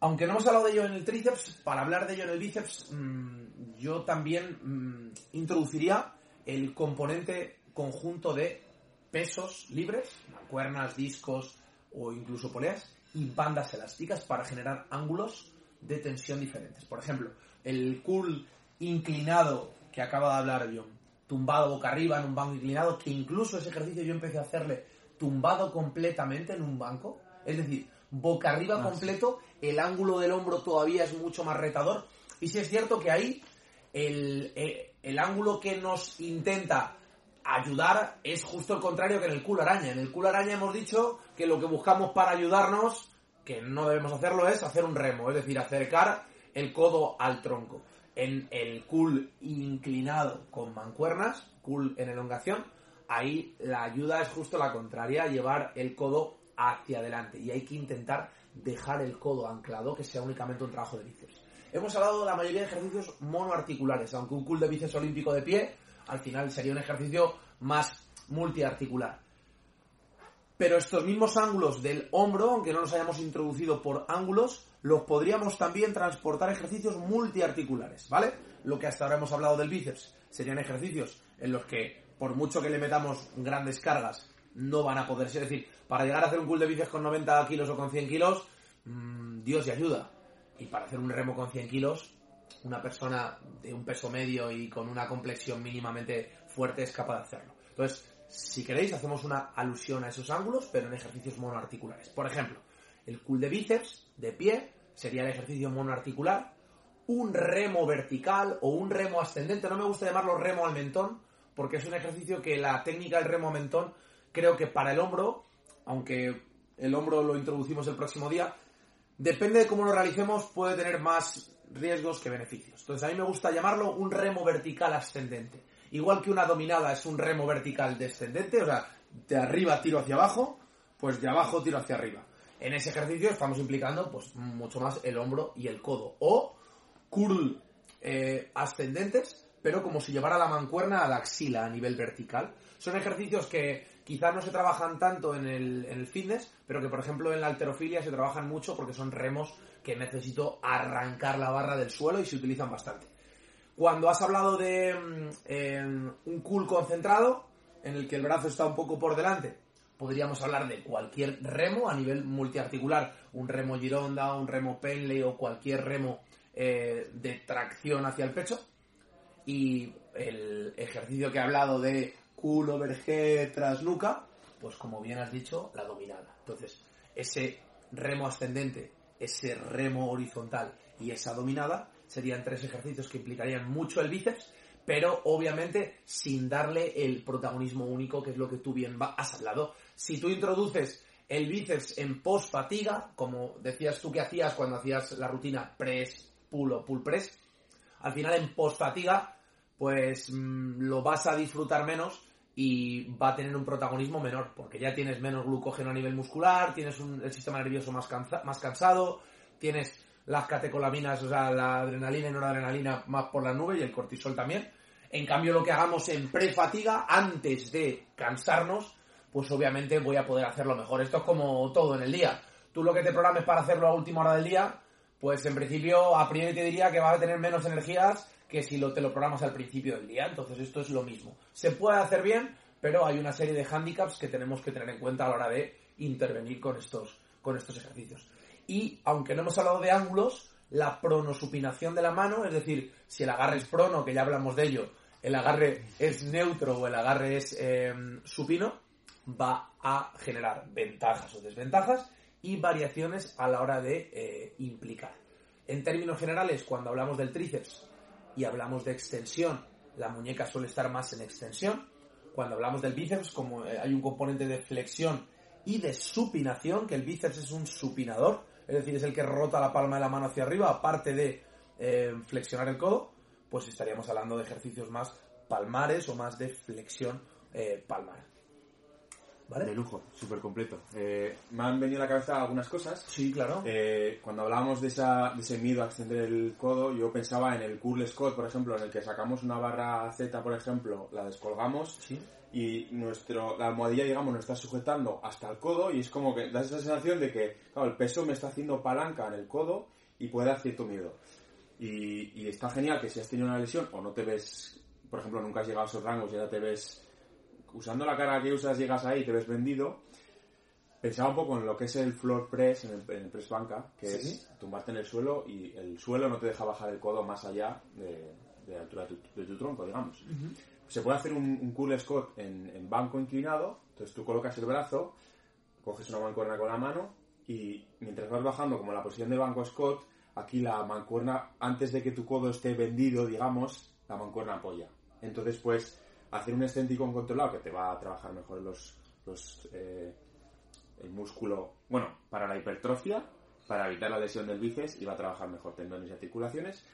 Aunque no hemos hablado de ello en el tríceps, para hablar de ello en el bíceps, mmm, yo también mmm, introduciría el componente conjunto de pesos libres, mancuernas, discos, o incluso poleas y bandas elásticas para generar ángulos de tensión diferentes. Por ejemplo, el cool inclinado que acaba de hablar John, tumbado boca arriba en un banco inclinado, que incluso ese ejercicio yo empecé a hacerle tumbado completamente en un banco, es decir, boca arriba Ah, completo, el ángulo del hombro todavía es mucho más retador. Y sí es cierto que ahí el, eh, el ángulo que nos intenta ayudar es justo el contrario que en el culo araña. En el culo araña hemos dicho que lo que buscamos para ayudarnos, que no debemos hacerlo, es hacer un remo, es decir, acercar el codo al tronco. En el cool inclinado con mancuernas, cool en elongación, ahí la ayuda es justo la contraria, llevar el codo hacia adelante. Y hay que intentar dejar el codo anclado, que sea únicamente un trabajo de bíceps. Hemos hablado de la mayoría de ejercicios monoarticulares, aunque un cool de bíceps olímpico de pie, al final sería un ejercicio más multiarticular. Pero estos mismos ángulos del hombro, aunque no nos hayamos introducido por ángulos, los podríamos también transportar ejercicios multiarticulares, ¿vale? Lo que hasta ahora hemos hablado del bíceps serían ejercicios en los que, por mucho que le metamos grandes cargas, no van a poder ser. Es decir, para llegar a hacer un cool de bíceps con 90 kilos o con 100 kilos, mmm, Dios y ayuda. Y para hacer un remo con 100 kilos, una persona de un peso medio y con una complexión mínimamente fuerte es capaz de hacerlo. Entonces, si queréis, hacemos una alusión a esos ángulos, pero en ejercicios monoarticulares. Por ejemplo, el cool de bíceps de pie sería el ejercicio monoarticular, un remo vertical o un remo ascendente, no me gusta llamarlo remo al mentón, porque es un ejercicio que la técnica del remo al mentón, creo que para el hombro, aunque el hombro lo introducimos el próximo día, depende de cómo lo realicemos, puede tener más riesgos que beneficios. Entonces a mí me gusta llamarlo un remo vertical ascendente. Igual que una dominada es un remo vertical descendente, o sea, de arriba tiro hacia abajo, pues de abajo tiro hacia arriba. En ese ejercicio estamos implicando pues mucho más el hombro y el codo. O curl eh, ascendentes, pero como si llevara la mancuerna a la axila a nivel vertical. Son ejercicios que quizás no se trabajan tanto en el, fitness, pero que por ejemplo en la alterofilia se trabajan mucho porque son remos que necesito arrancar la barra del suelo y se utilizan bastante. Cuando has hablado de eh, un cool concentrado, en el que el brazo está un poco por delante, podríamos hablar de cualquier remo a nivel multiarticular, un remo gironda, un remo penley o cualquier remo eh, de tracción hacia el pecho. Y el ejercicio que he hablado de culo, vergé, tras nuca, pues como bien has dicho, la dominada. Entonces, ese remo ascendente, ese remo horizontal y esa dominada serían tres ejercicios que implicarían mucho el bíceps, pero obviamente sin darle el protagonismo único, que es lo que tú bien has hablado. Si tú introduces el bíceps en post fatiga, como decías tú que hacías cuando hacías la rutina press, pull o pull press, al final en post fatiga, pues mmm, lo vas a disfrutar menos y va a tener un protagonismo menor, porque ya tienes menos glucógeno a nivel muscular, tienes un, el sistema nervioso más, cansa, más cansado, tienes las catecolaminas, o sea, la adrenalina y noradrenalina más por la nube y el cortisol también. En cambio, lo que hagamos en prefatiga, antes de cansarnos, pues obviamente voy a poder hacerlo mejor. Esto es como todo en el día. Tú lo que te programes para hacerlo a última hora del día, pues en principio a priori te diría que vas a tener menos energías que si lo, te lo programas al principio del día. Entonces esto es lo mismo. Se puede hacer bien, pero hay una serie de handicaps que tenemos que tener en cuenta a la hora de intervenir con estos, con estos ejercicios. Y aunque no hemos hablado de ángulos, la pronosupinación de la mano, es decir, si el agarre es prono, que ya hablamos de ello, el agarre es neutro o el agarre es eh, supino, va a generar ventajas o desventajas y variaciones a la hora de eh, implicar. En términos generales, cuando hablamos del tríceps y hablamos de extensión, la muñeca suele estar más en extensión. Cuando hablamos del bíceps, como eh, hay un componente de flexión y de supinación, que el bíceps es un supinador, es decir, es el que rota la palma de la mano hacia arriba, aparte de eh, flexionar el codo, pues estaríamos hablando de ejercicios más palmares o más de flexión eh, palmar. ¿Vale? De lujo, súper completo. Eh, me han venido a la cabeza algunas cosas. Sí, claro. Eh, cuando hablábamos de, esa, de ese miedo a extender el codo, yo pensaba en el curl Scott, por ejemplo, en el que sacamos una barra Z, por ejemplo, la descolgamos ¿Sí? Y nuestro, la almohadilla, digamos, nos está sujetando hasta el codo y es como que da esa sensación de que, claro, el peso me está haciendo palanca en el codo y puede dar cierto miedo. Y, y está genial que si has tenido una lesión o no te ves, por ejemplo, nunca has llegado a esos rangos y ahora te ves usando la cara que usas llegas ahí y te ves vendido, Pensaba un poco en lo que es el floor press en el, en el press banca, que Sí. es tumbarte en el suelo y el suelo no te deja bajar el codo más allá de, de la altura de tu, de tu tronco, digamos. Se puede hacer un, un cool squat en, en banco inclinado, entonces tú colocas el brazo, coges una mancuerna con la mano y mientras vas bajando como la posición de banco squat, aquí la mancuerna, antes de que tu codo esté vendido, digamos, la mancuerna apoya. Entonces, pues, hacer un excéntrico controlado que te va a trabajar mejor los, los eh, el músculo, bueno, para la hipertrofia, para evitar la lesión del bíceps y va a trabajar mejor tendones y articulaciones.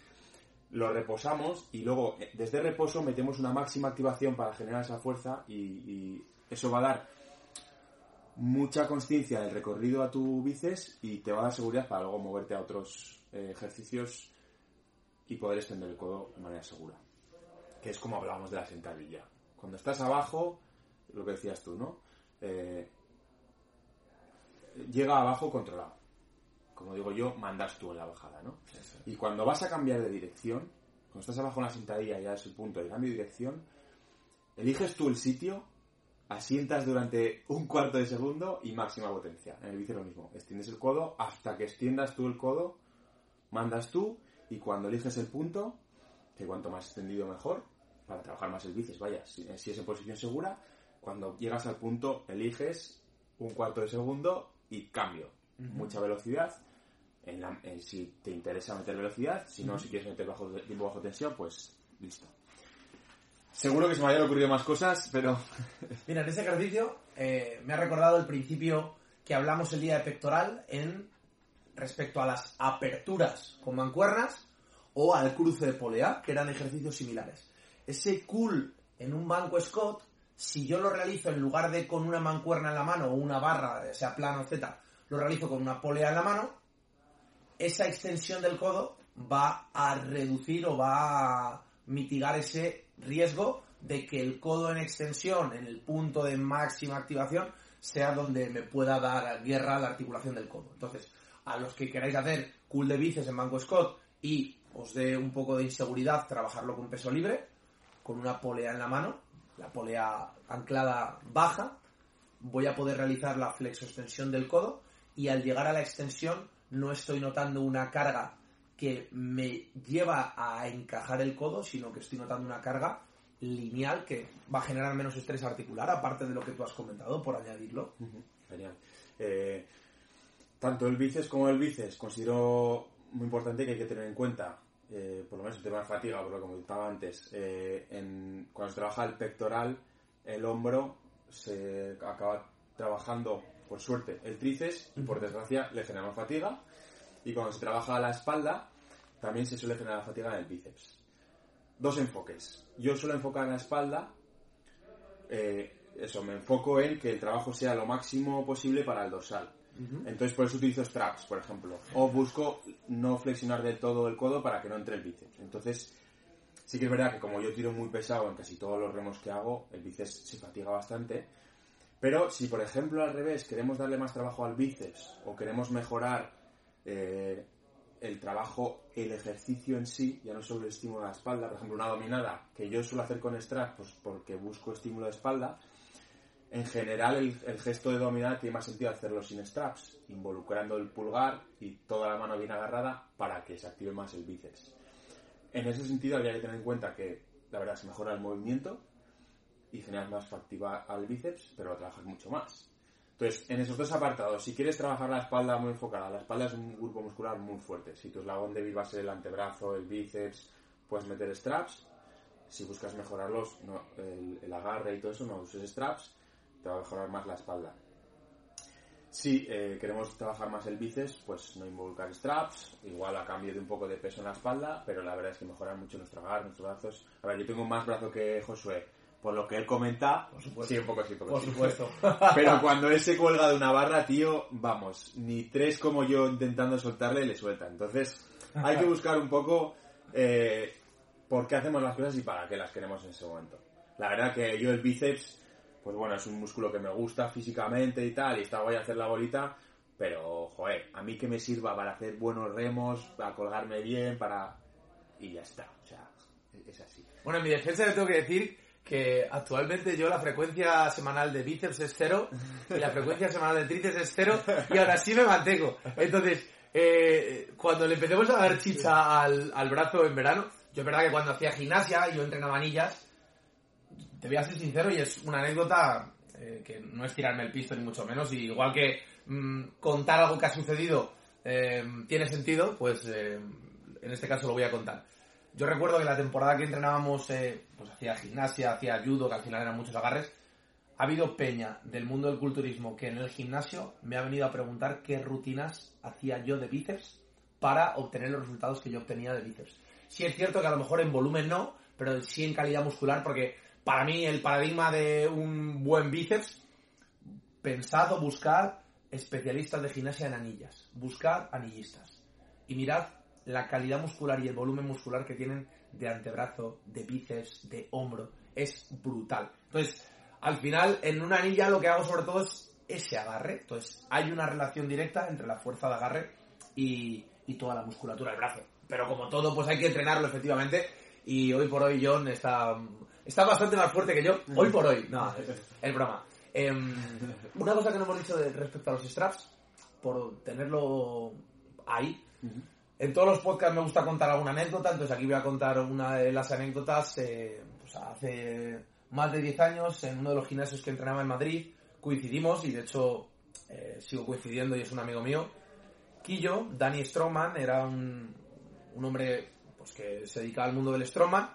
Lo reposamos y luego eh, desde reposo metemos una máxima activación para generar esa fuerza y, eso va a dar mucha conciencia del recorrido a tu bíceps y te va a dar seguridad para luego moverte a otros eh, ejercicios y poder extender el codo de manera segura. Que es como hablábamos de la sentadilla. Cuando estás abajo, lo que decías tú, ¿no? Eh, llega abajo controlado. Como digo yo, mandas tú en la bajada, ¿no? Y cuando vas a cambiar de dirección, cuando estás abajo en la sentadilla ya es el punto de cambio de dirección, eliges tú el sitio, asientas durante un cuarto de segundo y máxima potencia. En el bíceps lo mismo. Extiendes el codo hasta que extiendas tú el codo, mandas tú y cuando eliges el punto, que cuanto más extendido mejor, para trabajar más el bíceps, vaya, si, si es en posición segura, cuando llegas al punto eliges un cuarto de segundo y cambio. Mucha velocidad. En la- en si te interesa meter velocidad, si no, si quieres meter bajo, tiempo bajo tensión, pues listo. Seguro que se me hayan ocurrido más cosas, pero (laughs) Mira, en ese ejercicio eh, me ha recordado el principio que hablamos el día de pectoral en respecto a las aperturas con mancuernas o al cruce de polea, que eran ejercicios similares. Ese cool en un banco Scott, si yo lo realizo en lugar de con una mancuerna en la mano o una barra, sea plano, Z, lo realizo con una polea en la mano, esa extensión del codo va a reducir o va a mitigar ese riesgo de que el codo en extensión, en el punto de máxima activación, sea donde me pueda dar guerra la articulación del codo. Entonces, a los que queráis hacer cool de bíceps en banco Scott y os dé un poco de inseguridad trabajarlo con peso libre, con una polea en la mano, la polea anclada baja, voy a poder realizar la flexoextensión del codo y al llegar a la extensión no estoy notando una carga que me lleva a encajar el codo, sino que estoy notando una carga lineal que va a generar menos estrés articular, aparte de lo que tú has comentado, por añadirlo. Genial. Eh, tanto el bíceps como el bíceps considero muy importante que hay que tener en cuenta, eh, por lo menos el tema de fatiga, por lo que comentaba antes, eh, en- cuando se trabaja el pectoral, el hombro se acaba trabajando, por suerte, el tríceps y por desgracia le generamos fatiga. Y cuando se trabaja la espalda, también se suele generar fatiga en el bíceps. Dos enfoques. Yo suelo enfocar en la espalda eh, eso, me enfoco en que el trabajo sea lo máximo posible para el dorsal. Entonces, por eso utilizo straps, por ejemplo. O busco no flexionar del todo el codo para que no entre el bíceps. Entonces, sí que es verdad que como yo tiro muy pesado en casi todos los remos que hago, el bíceps se fatiga bastante. Pero si, por ejemplo, al revés, queremos darle más trabajo al bíceps o queremos mejorar eh, el trabajo, el ejercicio en sí, ya no solo el estímulo de la espalda, por ejemplo, una dominada que yo suelo hacer con straps pues porque busco estímulo de espalda, en general el, el gesto de dominada tiene más sentido hacerlo sin straps, involucrando el pulgar y toda la mano bien agarrada para que se active más el bíceps. En ese sentido habría que tener en cuenta que la verdad se mejora el movimiento y generas más factiva al bíceps, pero lo trabajas mucho más. Entonces, en esos dos apartados, si quieres trabajar la espalda muy enfocada, la espalda es un grupo muscular muy fuerte. Si tu eslabón débil va a ser el antebrazo, el bíceps, puedes meter straps. Si buscas mejorarlos, no, el, el agarre y todo eso, no uses straps, te va a mejorar más la espalda. Si eh, queremos trabajar más el bíceps, pues no involucrar straps, igual a cambio de un poco de peso en la espalda, pero la verdad es que mejoran mucho nuestro agarre, nuestros brazos. A ver, yo tengo más brazo que Josué, por lo que él comenta, Por supuesto. sí, un poco sí, un poco Por supuesto. (laughs) Pero cuando él se cuelga de una barra, tío, vamos, ni tres como yo intentando soltarle le suelta. Entonces, hay que buscar un poco eh, por qué hacemos las cosas y para qué las queremos en ese momento. La verdad que yo el bíceps, pues bueno, es un músculo que me gusta físicamente y tal, y está guay hacer la bolita, pero, joder, a mí que me sirva para hacer buenos remos, para colgarme bien, para... Y ya está, o sea, es así. Bueno, en mi defensa le tengo que decir que actualmente yo la frecuencia semanal de bíceps es cero y la frecuencia semanal de tríceps es cero y ahora sí me mantengo. Entonces, eh, cuando le empecemos a dar chicha al, al brazo en verano, yo es verdad que cuando hacía gimnasia yo entrenaba anillas, te voy a ser sincero y es una anécdota eh, que no es tirarme el pisto ni mucho menos, y igual que mm, contar algo que ha sucedido eh, tiene sentido, pues en este caso lo voy a contar. Yo recuerdo que la temporada que entrenábamos, eh, pues hacía gimnasia, hacía judo, que al final eran muchos agarres, ha habido peña del mundo del culturismo que en el gimnasio me ha venido a preguntar qué rutinas hacía yo de bíceps para obtener los resultados que yo obtenía de bíceps. Sí es cierto que a lo mejor en volumen no, pero sí en calidad muscular, porque para mí el paradigma de un buen bíceps, pensad o buscad especialistas de gimnasia en anillas, buscad anillistas y mirad la calidad muscular y el volumen muscular que tienen de antebrazo, de bíceps, de hombro, es brutal. Entonces, al final, en una anilla lo que hago sobre todo es ese agarre. Entonces, hay una relación directa entre la fuerza de agarre y, y toda la musculatura del brazo. Pero como todo, pues hay que entrenarlo efectivamente. Y hoy por hoy John está, está bastante más fuerte que yo. Hoy por hoy. No, es, broma. Em, una cosa que no hemos dicho respecto a los straps, por tenerlo ahí. En todos los podcasts me gusta contar alguna anécdota, entonces aquí voy a contar una de las anécdotas. eh, pues hace más de 10 años, en uno de los gimnasios que entrenaba en Madrid, coincidimos y de hecho eh, sigo coincidiendo y es un amigo mío. Quillo, Danny Strongman, era un, un hombre pues, que se dedicaba al mundo del Strongman.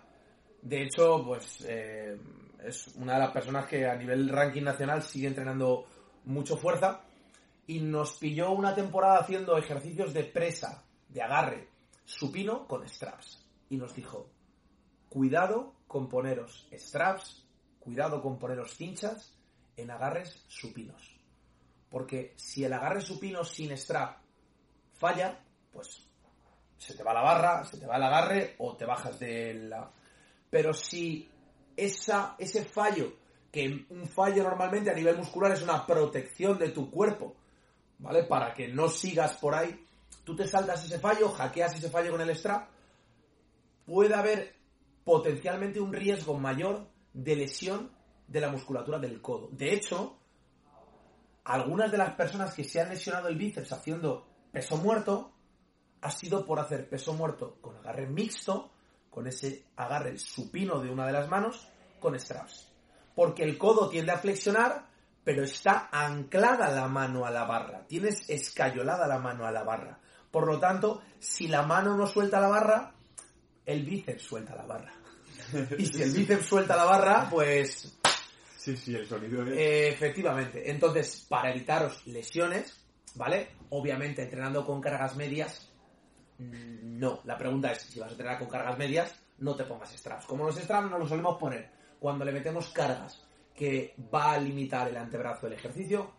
De hecho, pues eh, es una de las personas que a nivel ranking nacional sigue entrenando mucho fuerza. Y nos pilló una temporada haciendo ejercicios de presa, de agarre, supino con straps. Y nos dijo, cuidado con poneros straps, cuidado con poneros cinchas en agarres supinos. Porque si el agarre supino sin strap falla, pues se te va la barra, se te va el agarre o te bajas de la... Pero si esa, ese fallo, que un fallo normalmente a nivel muscular es una protección de tu cuerpo, ¿vale? Para que no sigas por ahí, tú te saltas ese fallo, hackeas ese fallo con el strap, puede haber potencialmente un riesgo mayor de lesión de la musculatura del codo. De hecho, algunas de las personas que se han lesionado el bíceps haciendo peso muerto ha sido por hacer peso muerto con agarre mixto, con ese agarre supino de una de las manos, con straps. Porque el codo tiende a flexionar, pero está anclada la mano a la barra. Tienes escayolada la mano a la barra. Por lo tanto, si la mano no suelta la barra, el bíceps suelta la barra. (laughs) Y si el bíceps suelta la barra, pues Sí, sí, el sonido es... eh, efectivamente. Entonces, para evitaros lesiones, ¿vale? Obviamente entrenando con cargas medias, mm, no. La pregunta es, si vas a entrenar con cargas medias, no te pongas straps. Como los straps no los solemos poner cuando le metemos cargas que va a limitar el antebrazo del ejercicio,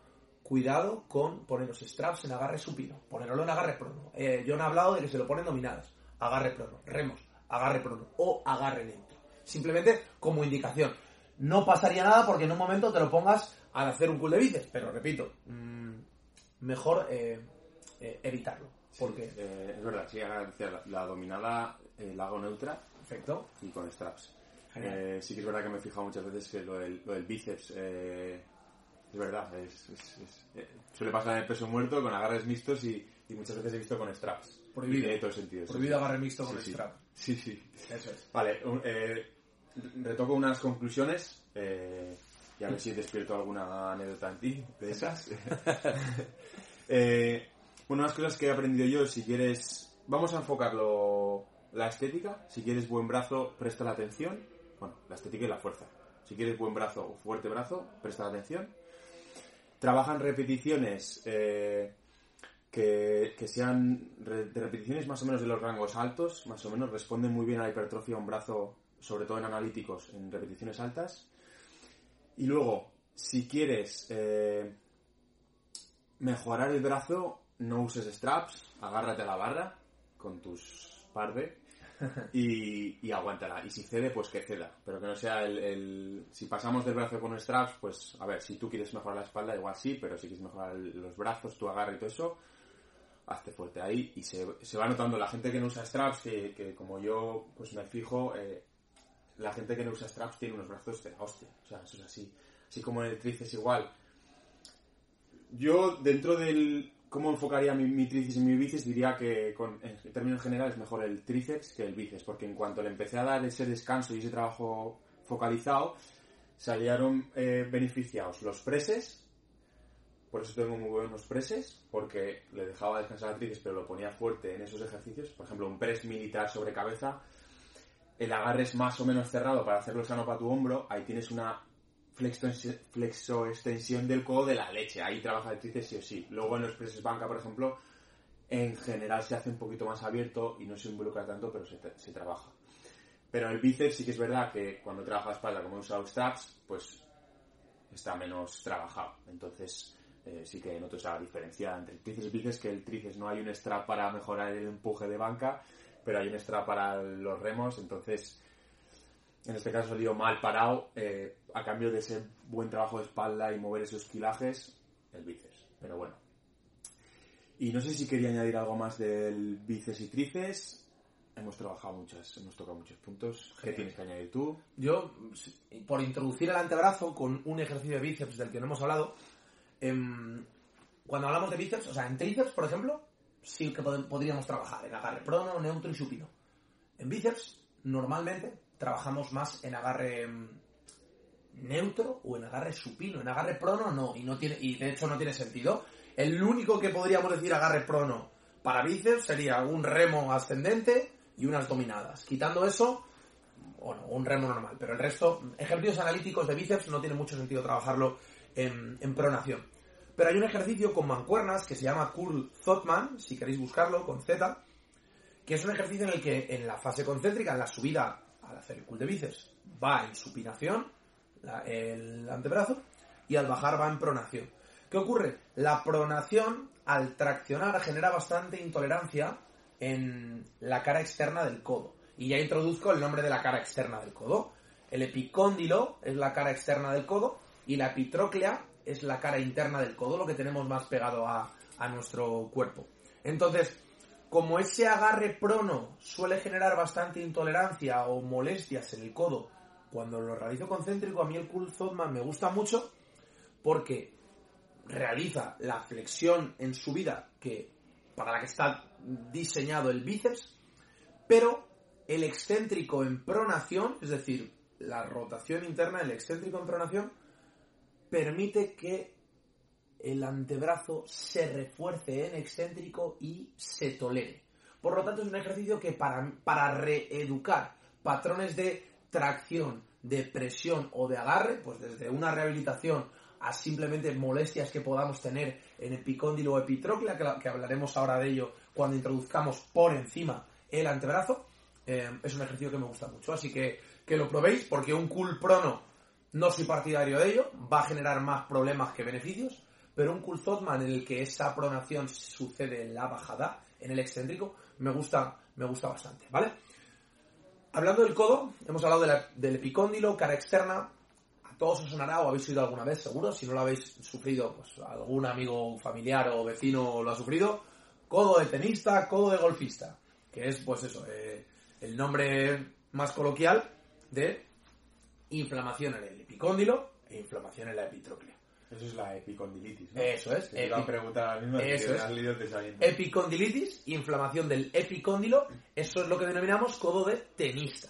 cuidado con poner los straps en agarre supino. Ponerlo en agarre prono. Eh, yo no he hablado de que se lo ponen dominadas. Agarre prono. Remos. Agarre prono. O agarre neutro. Simplemente como indicación. No pasaría nada porque en un momento te lo pongas al hacer un cool de bíceps. Pero repito, mm, mejor eh, eh, evitarlo. Porque, Eh, es verdad, sí, la, la dominada eh, la hago neutra perfecto. y con straps. Eh, sí que es verdad que me he fijado muchas veces que lo del, lo del bíceps es verdad, es, es- es- eh, suele pasar en el peso muerto con agarres mixtos y, y muchas veces he visto con straps. Prohibido. Tiene todo sentido. Prohibido agarre mixto con Sí, sí. strap. Sí, sí. Eso es. Vale, eh, retoco unas conclusiones eh, y a ver si despierto alguna anécdota en ti de esas. (laughs) Eh, bueno, unas cosas que he aprendido yo, si quieres, vamos a enfocarlo la estética, si quieres buen brazo, presta la atención, bueno, la estética y la fuerza. Si quieres buen brazo o fuerte brazo, presta la atención. Trabajan repeticiones eh, que, sean de repeticiones más o menos de los rangos altos, más o menos responden muy bien a la hipertrofia un brazo, sobre todo en analíticos, en repeticiones altas. Y luego, si quieres eh, mejorar el brazo, no uses straps, agárrate a la barra con tus par de (laughs) y, y aguántala. Y si cede, pues que ceda. Pero que no sea el, Si pasamos del brazo con straps, pues a ver, si tú quieres mejorar la espalda, igual sí, pero si quieres mejorar los brazos, tu agarre y todo eso, hazte fuerte ahí. Y se, se va notando la gente que no usa straps, que, que como yo pues me fijo, eh, la gente que no usa straps tiene unos brazos de la hostia. O sea, eso es así. Así como en el tríceps igual. Yo, dentro del cómo enfocaría mi, tríceps y mi bíceps, diría que en términos generales mejor el tríceps que el bíceps, porque en cuanto le empecé a dar ese descanso y ese trabajo focalizado, salieron eh, beneficiados los preses, por eso tengo muy buenos preses, porque le dejaba descansar al tríceps, pero lo ponía fuerte en esos ejercicios. Por ejemplo, un press militar sobre cabeza, el agarre es más o menos cerrado para hacerlo sano para tu hombro, ahí tienes una flexo extensión del codo de la leche. Ahí trabaja el tríceps sí o sí. Luego en los presses banca, por ejemplo, en general se hace un poquito más abierto y no se involucra tanto, pero se, trabaja. Pero el bíceps sí que es verdad que cuando trabaja espalda, como he usado straps, pues está menos trabajado. Entonces eh, sí que noto esa diferencia entre el tríceps y bíceps, que el tríceps no hay un strap para mejorar el empuje de banca, pero hay un strap para los remos, entonces en este caso salió mal parado, eh, a cambio de ese buen trabajo de espalda y mover esos kilajes, el bíceps. Pero bueno. Y no sé si quería añadir algo más del bíceps y tríceps. Hemos trabajado muchas, hemos tocado muchos puntos. ¿Qué tienes que añadir tú? Yo, por introducir el antebrazo con un ejercicio de bíceps del que no hemos hablado, em, cuando hablamos de bíceps, o sea, en tríceps, por ejemplo, sí que podríamos trabajar en agarre prono, neutro y supino. En bíceps, normalmente, trabajamos más en agarre em, neutro o en agarre supino. En agarre prono no, y no tiene, y de hecho no tiene sentido. El único que podríamos decir agarre prono para bíceps sería un remo ascendente y unas dominadas. Quitando eso, bueno, un remo normal, pero el resto, ejercicios analíticos de bíceps no tiene mucho sentido trabajarlo en, pronación. Pero hay un ejercicio con mancuernas que se llama Curl Zotman, si queréis buscarlo, con Z, que es un ejercicio en el que en la fase concéntrica, en la subida al hacer el curl de bíceps, va en supinación, el antebrazo, y al bajar va en pronación. ¿Qué ocurre? La pronación, al traccionar, genera bastante intolerancia en la cara externa del codo. Y ya introduzco el nombre de la cara externa del codo. El epicóndilo es la cara externa del codo y la epitróclea es la cara interna del codo, lo que tenemos más pegado a, a nuestro cuerpo. Entonces, como ese agarre prono suele generar bastante intolerancia o molestias en el codo cuando lo realizo concéntrico, a mí el Cool Zotman me gusta mucho porque realiza la flexión en subida que para la que está diseñado el bíceps, pero el excéntrico en pronación, es decir, la rotación interna del excéntrico en pronación, permite que el antebrazo se refuerce en excéntrico y se tolere. Por lo tanto, es un ejercicio que para, para reeducar patrones de tracción, de presión o de agarre, pues desde una rehabilitación a simplemente molestias que podamos tener en epicóndilo o epitróclea, que, hablaremos ahora de ello cuando introduzcamos por encima el antebrazo, eh, es un ejercicio que me gusta mucho. Así que que lo probéis, porque un cool prono no soy partidario de ello, va a generar más problemas que beneficios, pero un cool Zotman en el que esa pronación sucede en la bajada, en el excéntrico, me gusta, me gusta bastante, ¿vale? Hablando del codo, hemos hablado del epicóndilo, cara externa. A todos os sonará o habéis oído alguna vez, seguro. Si no lo habéis sufrido, pues algún amigo, familiar o vecino lo ha sufrido. Codo de tenista, codo de golfista. Que es, pues eso, eh, el nombre más coloquial de inflamación en el epicóndilo e inflamación en la epitróclea. Eso es la epicondilitis, ¿no? Eso es. Te iba a preguntar mismo eso es. Epicondilitis, inflamación del epicóndilo, eso es lo que denominamos codo de tenista.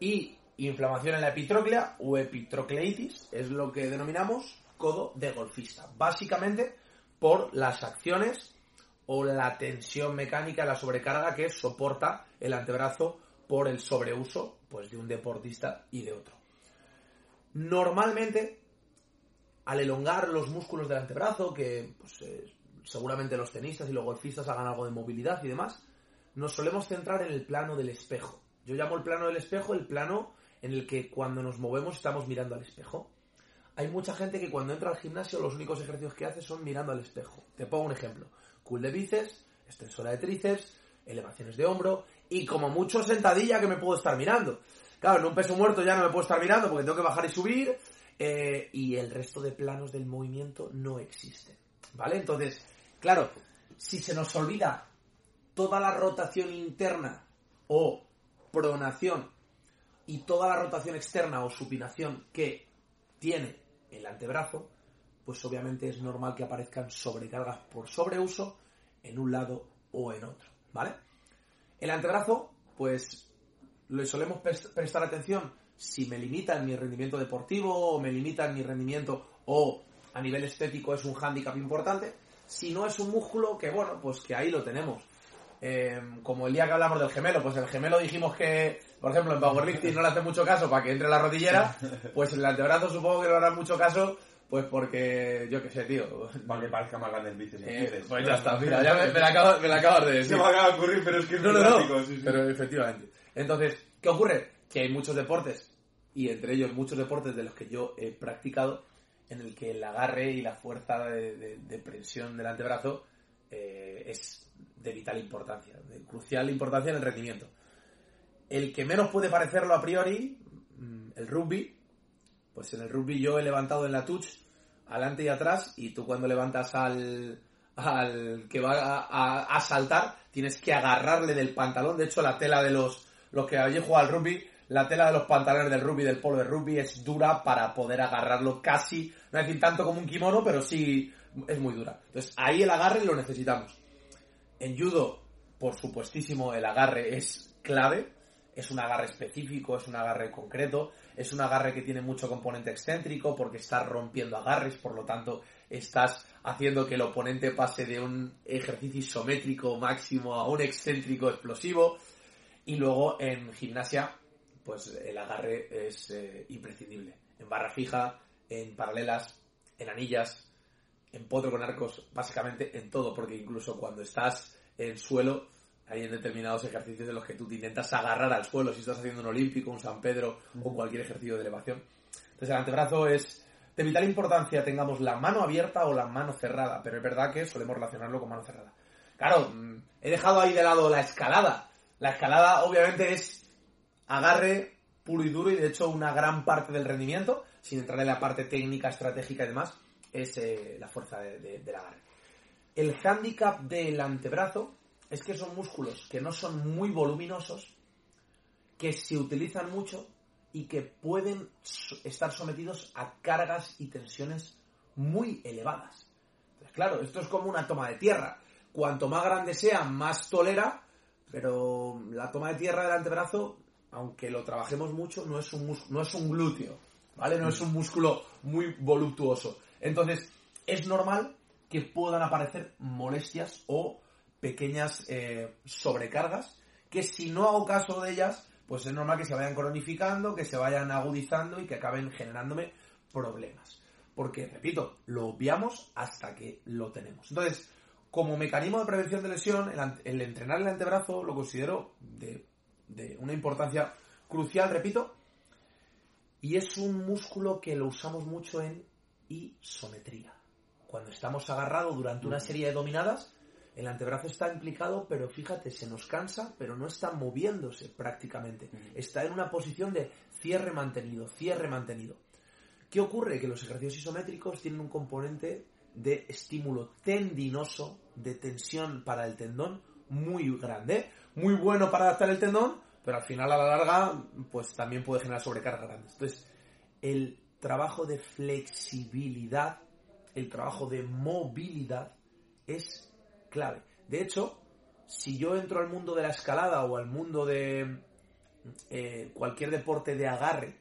Y inflamación en la epitróclea o epitrocleitis es lo que denominamos codo de golfista. Básicamente por las acciones o la tensión mecánica, la sobrecarga que soporta el antebrazo por el sobreuso pues, de un deportista y de otro. Normalmente al elongar los músculos del antebrazo, que pues, eh, seguramente los tenistas y los golfistas hagan algo de movilidad y demás, nos solemos centrar en el plano del espejo. Yo llamo el plano del espejo el plano en el que cuando nos movemos estamos mirando al espejo. Hay mucha gente que cuando entra al gimnasio los únicos ejercicios que hace son mirando al espejo. Te pongo un ejemplo. Cool de bíceps, extensora de tríceps, elevaciones de hombro y como mucho sentadilla que me puedo estar mirando. Claro, en un peso muerto ya no me puedo estar mirando porque tengo que bajar y subir, eh, y el resto de planos del movimiento no existen. ¿Vale? Entonces, claro, si se nos olvida toda la rotación interna o pronación y toda la rotación externa o supinación que tiene el antebrazo, pues obviamente es normal que aparezcan sobrecargas por sobreuso en un lado o en otro, ¿vale? El antebrazo, pues le solemos prestar atención si me limita en mi rendimiento deportivo o me limita en mi rendimiento o a nivel estético es un hándicap importante. Si no es un músculo, que bueno, pues que ahí lo tenemos. Eh, como el día que hablamos del gemelo, pues el gemelo dijimos que, por ejemplo, en powerlifting no le hace mucho caso para que entre la rodillera, pues el antebrazo supongo que le hará mucho caso pues porque, yo qué sé, tío. Para que parezca más grande el bíceps. Eh, pues ya está, mira, ya me, me, la acabas, me la acabas de decir. Se me acaba de ocurrir, pero es que es no, no, no, sí, sí. Pero efectivamente. Entonces, ¿qué ocurre? Que hay muchos deportes, y entre ellos muchos deportes de los que yo he practicado, en el que el agarre y la fuerza de, presión del antebrazo eh, es de vital importancia, de crucial importancia en el rendimiento. El que menos puede parecerlo a priori, mm, el rugby, pues en el rugby yo he levantado en la touch adelante y atrás y tú cuando levantas al, al que va a, a, saltar tienes que agarrarle del pantalón. De hecho la tela de los, los que habéis jugado al rugby, la tela de los pantalones del rugby, del polo de rugby es dura para poder agarrarlo casi, no decir tanto como un kimono, pero sí es muy dura. Entonces ahí el agarre lo necesitamos. En judo, por supuestísimo, el agarre es clave. Es un agarre específico, es un agarre concreto, es un agarre que tiene mucho componente excéntrico porque estás rompiendo agarres, por lo tanto estás haciendo que el oponente pase de un ejercicio isométrico máximo a un excéntrico explosivo. Y luego en gimnasia, pues el agarre es eh, imprescindible. En barra fija, en paralelas, en anillas, en potro con arcos, básicamente en todo, porque incluso cuando estás en suelo, hay en determinados ejercicios en los que tú te intentas agarrar al suelo, si estás haciendo un olímpico, un San Pedro o cualquier ejercicio de elevación. Entonces el antebrazo es de vital importancia, tengamos la mano abierta o la mano cerrada, pero es verdad que solemos relacionarlo con mano cerrada. Claro, mm, he dejado ahí de lado la escalada. La escalada obviamente es agarre puro y duro y de hecho una gran parte del rendimiento, sin entrar en la parte técnica, estratégica y demás, es eh, la fuerza de, de, del agarre. El hándicap del antebrazo es que son músculos que no son muy voluminosos, que se utilizan mucho y que pueden estar sometidos a cargas y tensiones muy elevadas. Entonces, claro, esto es como una toma de tierra. Cuanto más grande sea, más tolera, pero la toma de tierra del antebrazo, aunque lo trabajemos mucho, no es un, no es un glúteo, ¿vale? No es un músculo muy voluptuoso. Entonces, es normal que puedan aparecer molestias o pequeñas eh, sobrecargas que si no hago caso de ellas, pues es normal que se vayan cronificando, que se vayan agudizando y que acaben generándome problemas. Porque, repito, lo obviamos hasta que lo tenemos. Entonces, como mecanismo de prevención de lesión, el, el entrenar el antebrazo lo considero de, de una importancia crucial, repito, y es un músculo que lo usamos mucho en isometría. Cuando estamos agarrados durante una serie de dominadas, el antebrazo está implicado, pero fíjate, se nos cansa, pero no está moviéndose prácticamente. Está en una posición de cierre mantenido, cierre mantenido. ¿Qué ocurre? Que los ejercicios isométricos tienen un componente de estímulo tendinoso, de tensión para el tendón muy grande, muy bueno para adaptar el tendón, pero al final a la larga pues también puede generar sobrecargas grandes. Entonces, el trabajo de flexibilidad, el trabajo de movilidad es clave. De hecho, si yo entro al mundo de la escalada o al mundo de eh, cualquier deporte de agarre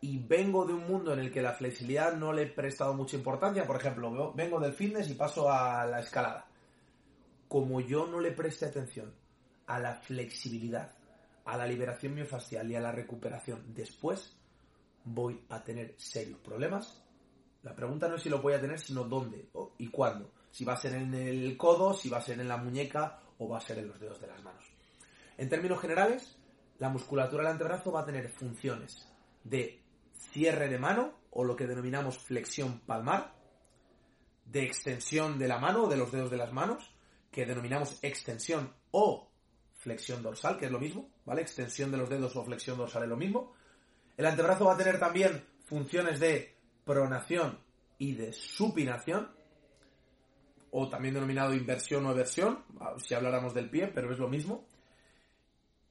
y vengo de un mundo en el que la flexibilidad no le he prestado mucha importancia, por ejemplo, vengo del fitness y paso a la escalada. Como yo no le preste atención a la flexibilidad, a la liberación miofascial y a la recuperación después, voy a tener serios problemas. La pregunta no es si lo voy a tener, sino dónde y cuándo. Si va a ser en el codo, si va a ser en la muñeca o va a ser en los dedos de las manos. En términos generales, la musculatura del antebrazo va a tener funciones de cierre de mano o lo que denominamos flexión palmar, de extensión de la mano o de los dedos de las manos, que denominamos extensión o flexión dorsal, que es lo mismo, ¿vale? Extensión de los dedos o flexión dorsal es lo mismo. El antebrazo va a tener también funciones de pronación y de supinación, o también denominado inversión o eversión, si habláramos del pie, pero es lo mismo.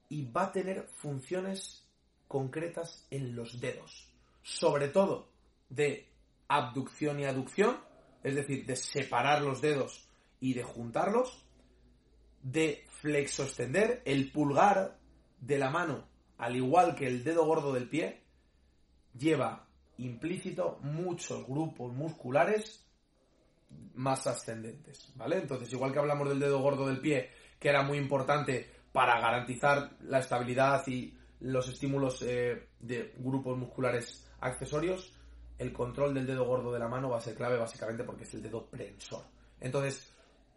Y va a tener funciones concretas en los dedos. Sobre todo de abducción y aducción, es decir, de separar los dedos y de juntarlos, de flexo extender, el pulgar de la mano, al igual que el dedo gordo del pie, lleva implícito muchos grupos musculares más ascendentes, ¿vale? Entonces, igual que hablamos del dedo gordo del pie, que era muy importante para garantizar la estabilidad y los estímulos eh, de grupos musculares accesorios, el control del dedo gordo de la mano va a ser clave básicamente porque es el dedo prensor. Entonces,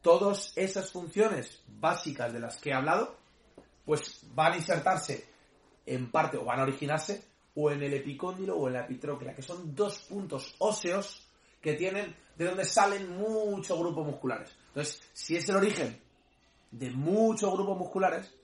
todas esas funciones básicas de las que he hablado, pues van a insertarse en parte o van a originarse o en el epicóndilo o en la epitróclea, que son dos puntos óseos que tienen de donde salen muchos grupos musculares. Entonces, si es el origen de muchos grupos musculares,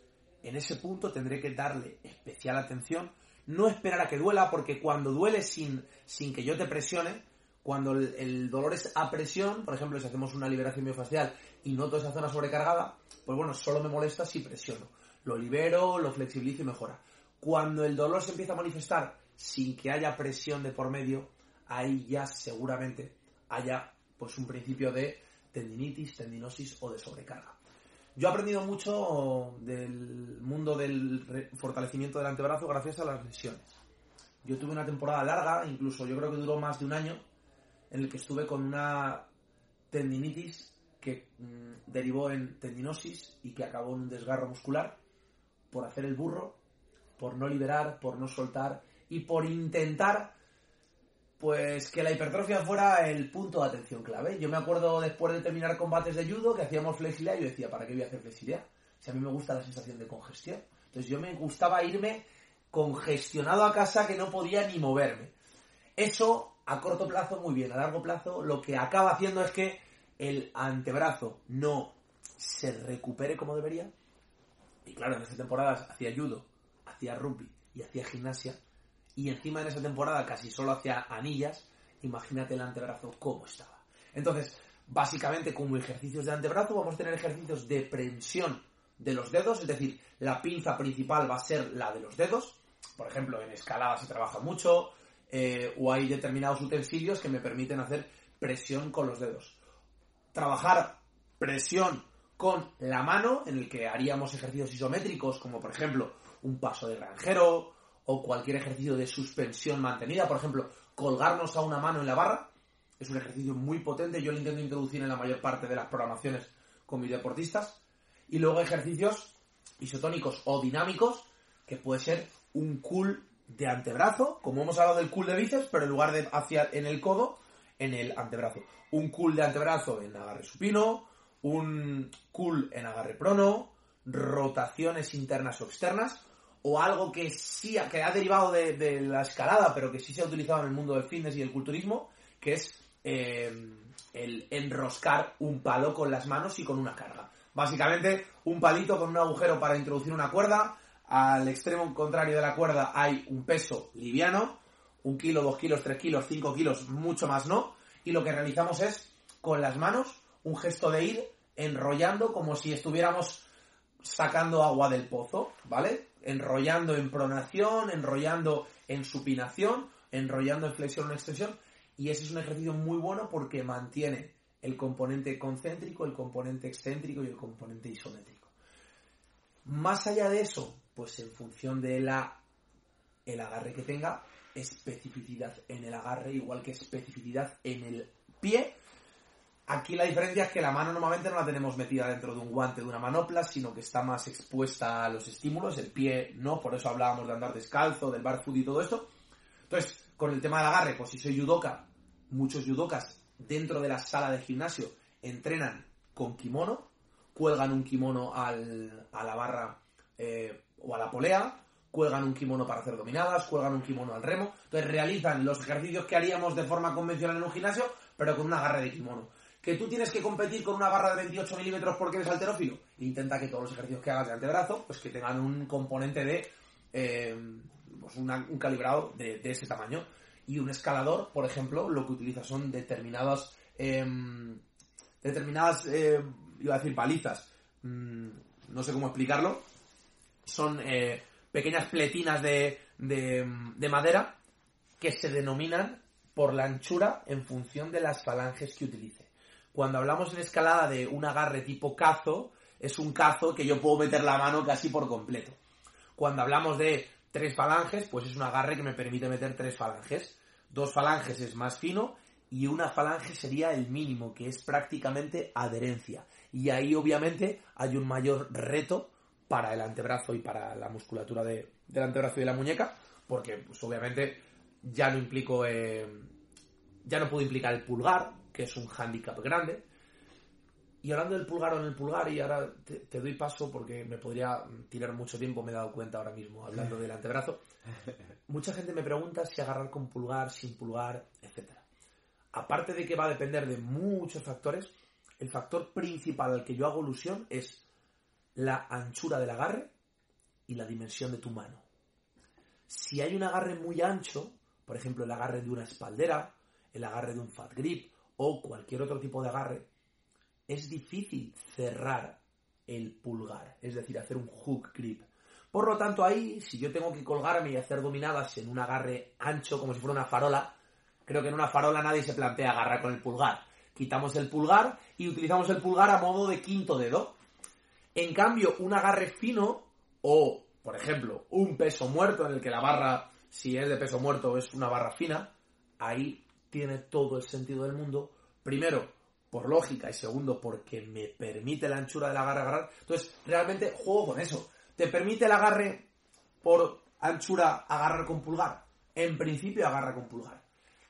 en ese punto tendré que darle especial atención, no esperar a que duela, porque cuando duele sin, sin que yo te presione, cuando el, dolor es a presión, por ejemplo, si hacemos una liberación miofascial y noto esa zona sobrecargada, pues bueno, solo me molesta si presiono. Lo libero, lo flexibilizo y mejora. Cuando el dolor se empieza a manifestar sin que haya presión de por medio, ahí ya seguramente haya pues un principio de tendinitis, tendinosis o de sobrecarga. Yo he aprendido mucho del mundo del fortalecimiento del antebrazo gracias a las lesiones. Yo tuve una temporada larga, incluso yo creo que duró más de un año, en el que estuve con una tendinitis que mm, derivó en tendinosis y que acabó en un desgarro muscular por hacer el burro, por no liberar, por no soltar y por intentar pues que la hipertrofia fuera el punto de atención clave. Yo me acuerdo después de terminar combates de judo que hacíamos flexibilidad y yo decía, ¿para qué voy a hacer flexibilidad? Si a mí me gusta la sensación de congestión. Entonces yo me gustaba irme congestionado a casa que no podía ni moverme. Eso a corto plazo muy bien, a largo plazo lo que acaba haciendo es que el antebrazo no se recupere como debería. Y claro, en esas temporadas hacía judo, hacía rugby y hacía gimnasia y encima en esa temporada casi solo hacía anillas, imagínate el antebrazo cómo estaba. Entonces, básicamente como ejercicios de antebrazo vamos a tener ejercicios de prensión de los dedos, es decir, la pinza principal va a ser la de los dedos. Por ejemplo, en escalada se trabaja mucho, eh, o hay determinados utensilios que me permiten hacer presión con los dedos. Trabajar presión con la mano, en el que haríamos ejercicios isométricos, como por ejemplo un paso de granjero, o cualquier ejercicio de suspensión mantenida, por ejemplo, colgarnos a una mano en la barra, es un ejercicio muy potente, yo lo intento introducir en la mayor parte de las programaciones con mis deportistas, y luego ejercicios isotónicos o dinámicos, que puede ser un cool de antebrazo, como hemos hablado del cool de bíceps, pero en lugar de hacia en el codo, en el antebrazo. Un cool de antebrazo en agarre supino, un cool en agarre prono, rotaciones internas o externas, o algo que sí que ha derivado de, la escalada, pero que sí se ha utilizado en el mundo del fitness y el culturismo, que es eh, el enroscar un palo con las manos y con una carga. Básicamente, un palito con un agujero para introducir una cuerda. Al extremo contrario de la cuerda hay un peso liviano, un kilo, dos kilos, tres kilos, cinco kilos, mucho más no. Y lo que realizamos es, con las manos, un gesto de ir enrollando como si estuviéramos sacando agua del pozo, ¿vale? enrollando en pronación, enrollando en supinación, enrollando en flexión o en extensión. Y ese es un ejercicio muy bueno porque mantiene el componente concéntrico, el componente excéntrico y el componente isométrico. Más allá de eso, pues en función de la el agarre que tenga, especificidad en el agarre, igual que especificidad en el pie, Aquí la diferencia es que la mano normalmente no la tenemos metida dentro de un guante de una manopla, sino que está más expuesta a los estímulos, el pie no, por eso hablábamos de andar descalzo, del barfoot y todo esto. Entonces, con el tema del agarre, pues si soy judoka, muchos judokas dentro de la sala de gimnasio entrenan con kimono, cuelgan un kimono a la barra eh, o a la polea, cuelgan un kimono para hacer dominadas, cuelgan un kimono al remo, entonces realizan los ejercicios que haríamos de forma convencional en un gimnasio, pero con un agarre de kimono. Que tú tienes que competir con una barra de 28 milímetros porque eres alterófilo, intenta que todos los ejercicios que hagas de antebrazo, pues que tengan un componente de eh, pues un calibrado de, ese tamaño. Y un escalador, por ejemplo, lo que utiliza son determinadas, em, determinadas, eh, iba a decir palizas, mm, no sé cómo explicarlo, son eh, pequeñas pletinas de, de, de madera que se denominan por la anchura en función de las falanges que utilice. Cuando hablamos en escalada de un agarre tipo cazo, es un cazo que yo puedo meter la mano casi por completo. Cuando hablamos de tres falanges, pues es un agarre que me permite meter tres falanges. Dos falanges es más fino y una falange sería el mínimo, que es prácticamente adherencia. Y ahí obviamente hay un mayor reto para el antebrazo y para la musculatura de- del antebrazo y de la muñeca, porque pues, obviamente ya no implico, eh, ya no puedo implicar el pulgar, que es un hándicap grande. Y hablando del pulgar o en el pulgar, y ahora te, te doy paso porque me podría tirar mucho tiempo, me he dado cuenta ahora mismo, hablando del antebrazo. (laughs) Mucha gente me pregunta si agarrar con pulgar, sin pulgar, etcétera. Aparte de que va a depender de muchos factores, el factor principal al que yo hago alusión es la anchura del agarre y la dimensión de tu mano. Si hay un agarre muy ancho, por ejemplo el agarre de una espaldera, el agarre de un fat grip o cualquier otro tipo de agarre, es difícil cerrar el pulgar, es decir, hacer un hook grip. Por lo tanto, ahí, si yo tengo que colgarme y hacer dominadas en un agarre ancho, como si fuera una farola, creo que en una farola nadie se plantea agarrar con el pulgar. Quitamos el pulgar y utilizamos el pulgar a modo de quinto dedo. En cambio, un agarre fino o, por ejemplo, un peso muerto en el que la barra, si es de peso muerto, es una barra fina, ahí tiene todo el sentido del mundo. Primero, por lógica y segundo, porque me permite la anchura del agarre agarrar. Entonces, realmente juego con eso. ¿Te permite el agarre por anchura agarrar con pulgar? En principio agarra con pulgar.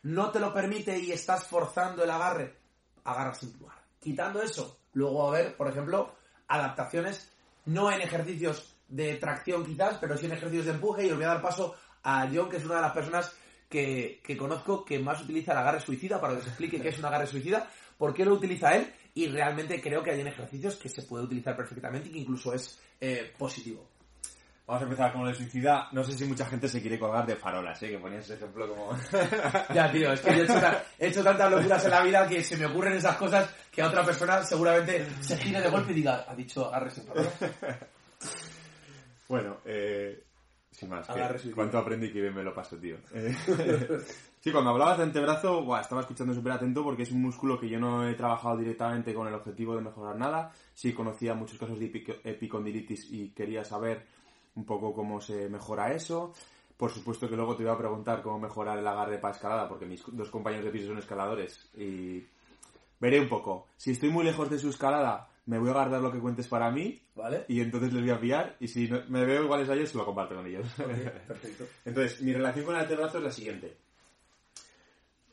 No te lo permite y estás forzando el agarre, agarra sin pulgar. Quitando eso, luego a haber, por ejemplo, adaptaciones, no en ejercicios de tracción quizás, pero sí en ejercicios de empuje y os voy a dar paso a John, que es una de las personas que, que conozco que más utiliza el agarre suicida, para que os explique qué es un agarre suicida, por qué lo utiliza él y realmente creo que hay en ejercicios que se puede utilizar perfectamente y que incluso es eh, positivo. Vamos a empezar con lo de suicida. No sé si mucha gente se quiere colgar de farolas, ¿eh? Que ponías ese ejemplo como... (laughs) Ya, tío, es que yo he hecho, ta- he hecho tantas locuras en la vida que se me ocurren esas cosas que a otra persona seguramente se gire de golpe y diga, ha dicho agarre sin. (laughs) Bueno, eh, sin más. que. ¿Cuánto aprendí que bien me lo paso, tío? Eh, (laughs) sí, cuando hablabas de antebrazo, buah, estaba escuchando súper atento porque es un músculo que yo no he trabajado directamente con el objetivo de mejorar nada. Sí conocía muchos casos de epic- epicondilitis y quería saber un poco cómo se mejora eso. Por supuesto que luego te iba a preguntar cómo mejorar el agarre para escalada, porque mis dos compañeros de piso son escaladores y veré un poco. Si estoy muy lejos de su escalada, me voy a guardar lo que cuentes para mí ¿Vale? y entonces les voy a pillar y si no- me veo iguales a ellos, se lo comparto con ellos. (laughs) perfecto. entonces, mi relación con el antebrazo es la siguiente.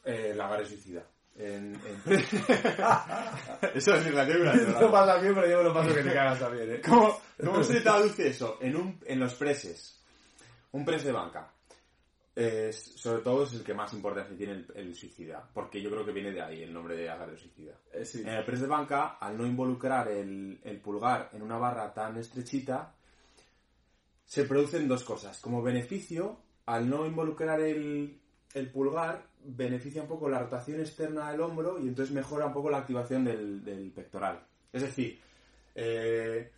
Eh, la agarre suicida. En, en- (laughs) Eso es el antebrazo. pasa bien, pero yo me lo paso que te cagas también, ¿eh? ¿Cómo, cómo se traduce eso? En, un, en los preses. Un press de banca. Es- sobre todo es el que más importancia tiene el, el suicida. Porque yo creo que viene de ahí el nombre de agarre suicida. sí. En el press de banca, al no involucrar el, el pulgar en una barra tan estrechita, se producen dos cosas. Como beneficio, al no involucrar el, el pulgar, beneficia un poco la rotación externa del hombro y entonces mejora un poco la activación del, del pectoral. Es decir, eh,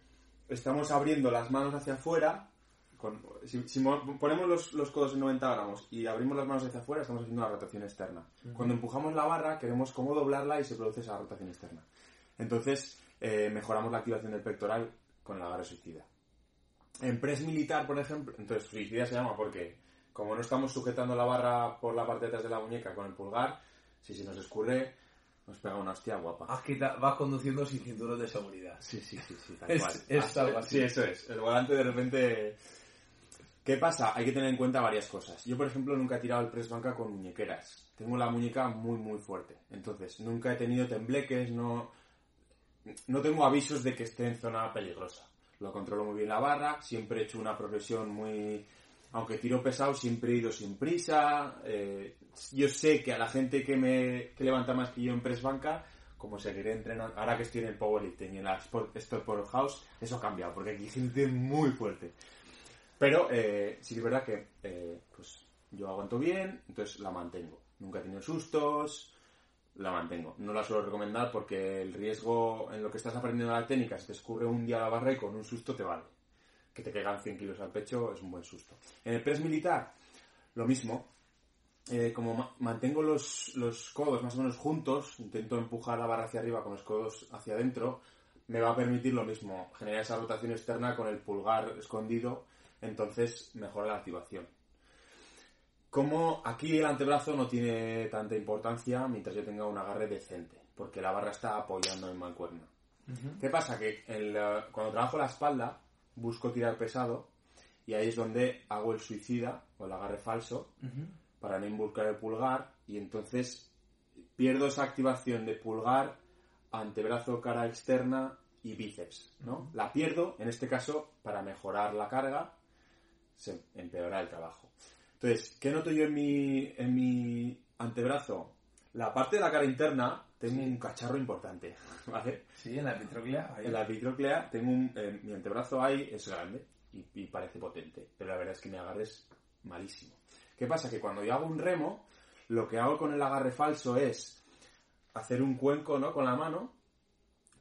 estamos abriendo las manos hacia afuera. con- si si mo- ponemos los, los codos en 90 gramos y abrimos las manos hacia afuera, estamos haciendo la rotación externa. Cuando empujamos la barra, queremos cómo doblarla y se produce esa rotación externa. Entonces, eh, mejoramos la activación del pectoral con el agarre suicida. En press militar, por ejemplo, entonces suicida se llama porque, como no estamos sujetando la barra por la parte de atrás de la muñeca con el pulgar, si se nos escurre, nos pega una hostia guapa. Aquí ta- vas conduciendo sin cinturón de seguridad. Sí, sí, sí, sí, tal Es- cual. es Ah, algo así. Sí, eso es. El volante de repente... ¿Qué pasa? Hay que tener en cuenta varias cosas. Yo, por ejemplo, nunca he tirado el press banca con muñequeras. Tengo la muñeca muy, muy fuerte. Entonces, nunca he tenido tembleques, no... No tengo avisos de que esté en zona peligrosa. Lo controlo muy bien la barra, siempre he hecho una progresión muy... Aunque tiro pesado, siempre he ido sin prisa. eh, yo sé que a la gente que me levanta más que yo en press banca, como seguiré entrenando, ahora que estoy en el powerlifting y en la Sport, Sport Powerhouse, eso ha cambiado, porque aquí hay gente muy fuerte. Pero eh, sí que es verdad que eh, pues yo aguanto bien, entonces la mantengo. Nunca he tenido sustos, la mantengo. No la suelo recomendar porque el riesgo en lo que estás aprendiendo la técnica, se te escurre un día la barra y con un susto te vale. Que te caigan 100 kilos al pecho es un buen susto. En el press militar, lo mismo. Eh, como mantengo los, los codos más o menos juntos, intento empujar la barra hacia arriba con los codos hacia adentro, me va a permitir lo mismo, generar esa rotación externa con el pulgar escondido, entonces mejora la activación. Como aquí el antebrazo no tiene tanta importancia mientras yo tenga un agarre decente, porque la barra está apoyando en mancuerna. ¿Qué pasa? Que eh, cuando trabajo la espalda, busco tirar pesado y ahí es donde hago el suicida o el agarre falso para no involucrar el pulgar y entonces pierdo esa activación de pulgar, antebrazo, cara externa y bíceps, ¿no? La pierdo, en este caso, para mejorar la carga, se empeora el trabajo. Entonces, ¿qué noto yo en mi, en mi antebrazo? La parte de la cara interna tengo un cacharro importante, (laughs) ¿vale? Sí, en la epitróclea. En la epitróclea tengo un... eh, mi antebrazo ahí es grande y, y parece potente, pero la verdad es que mi agarre es malísimo. ¿Qué pasa? Que cuando yo hago un remo, lo que hago con el agarre falso es hacer un cuenco, ¿no? Con la mano,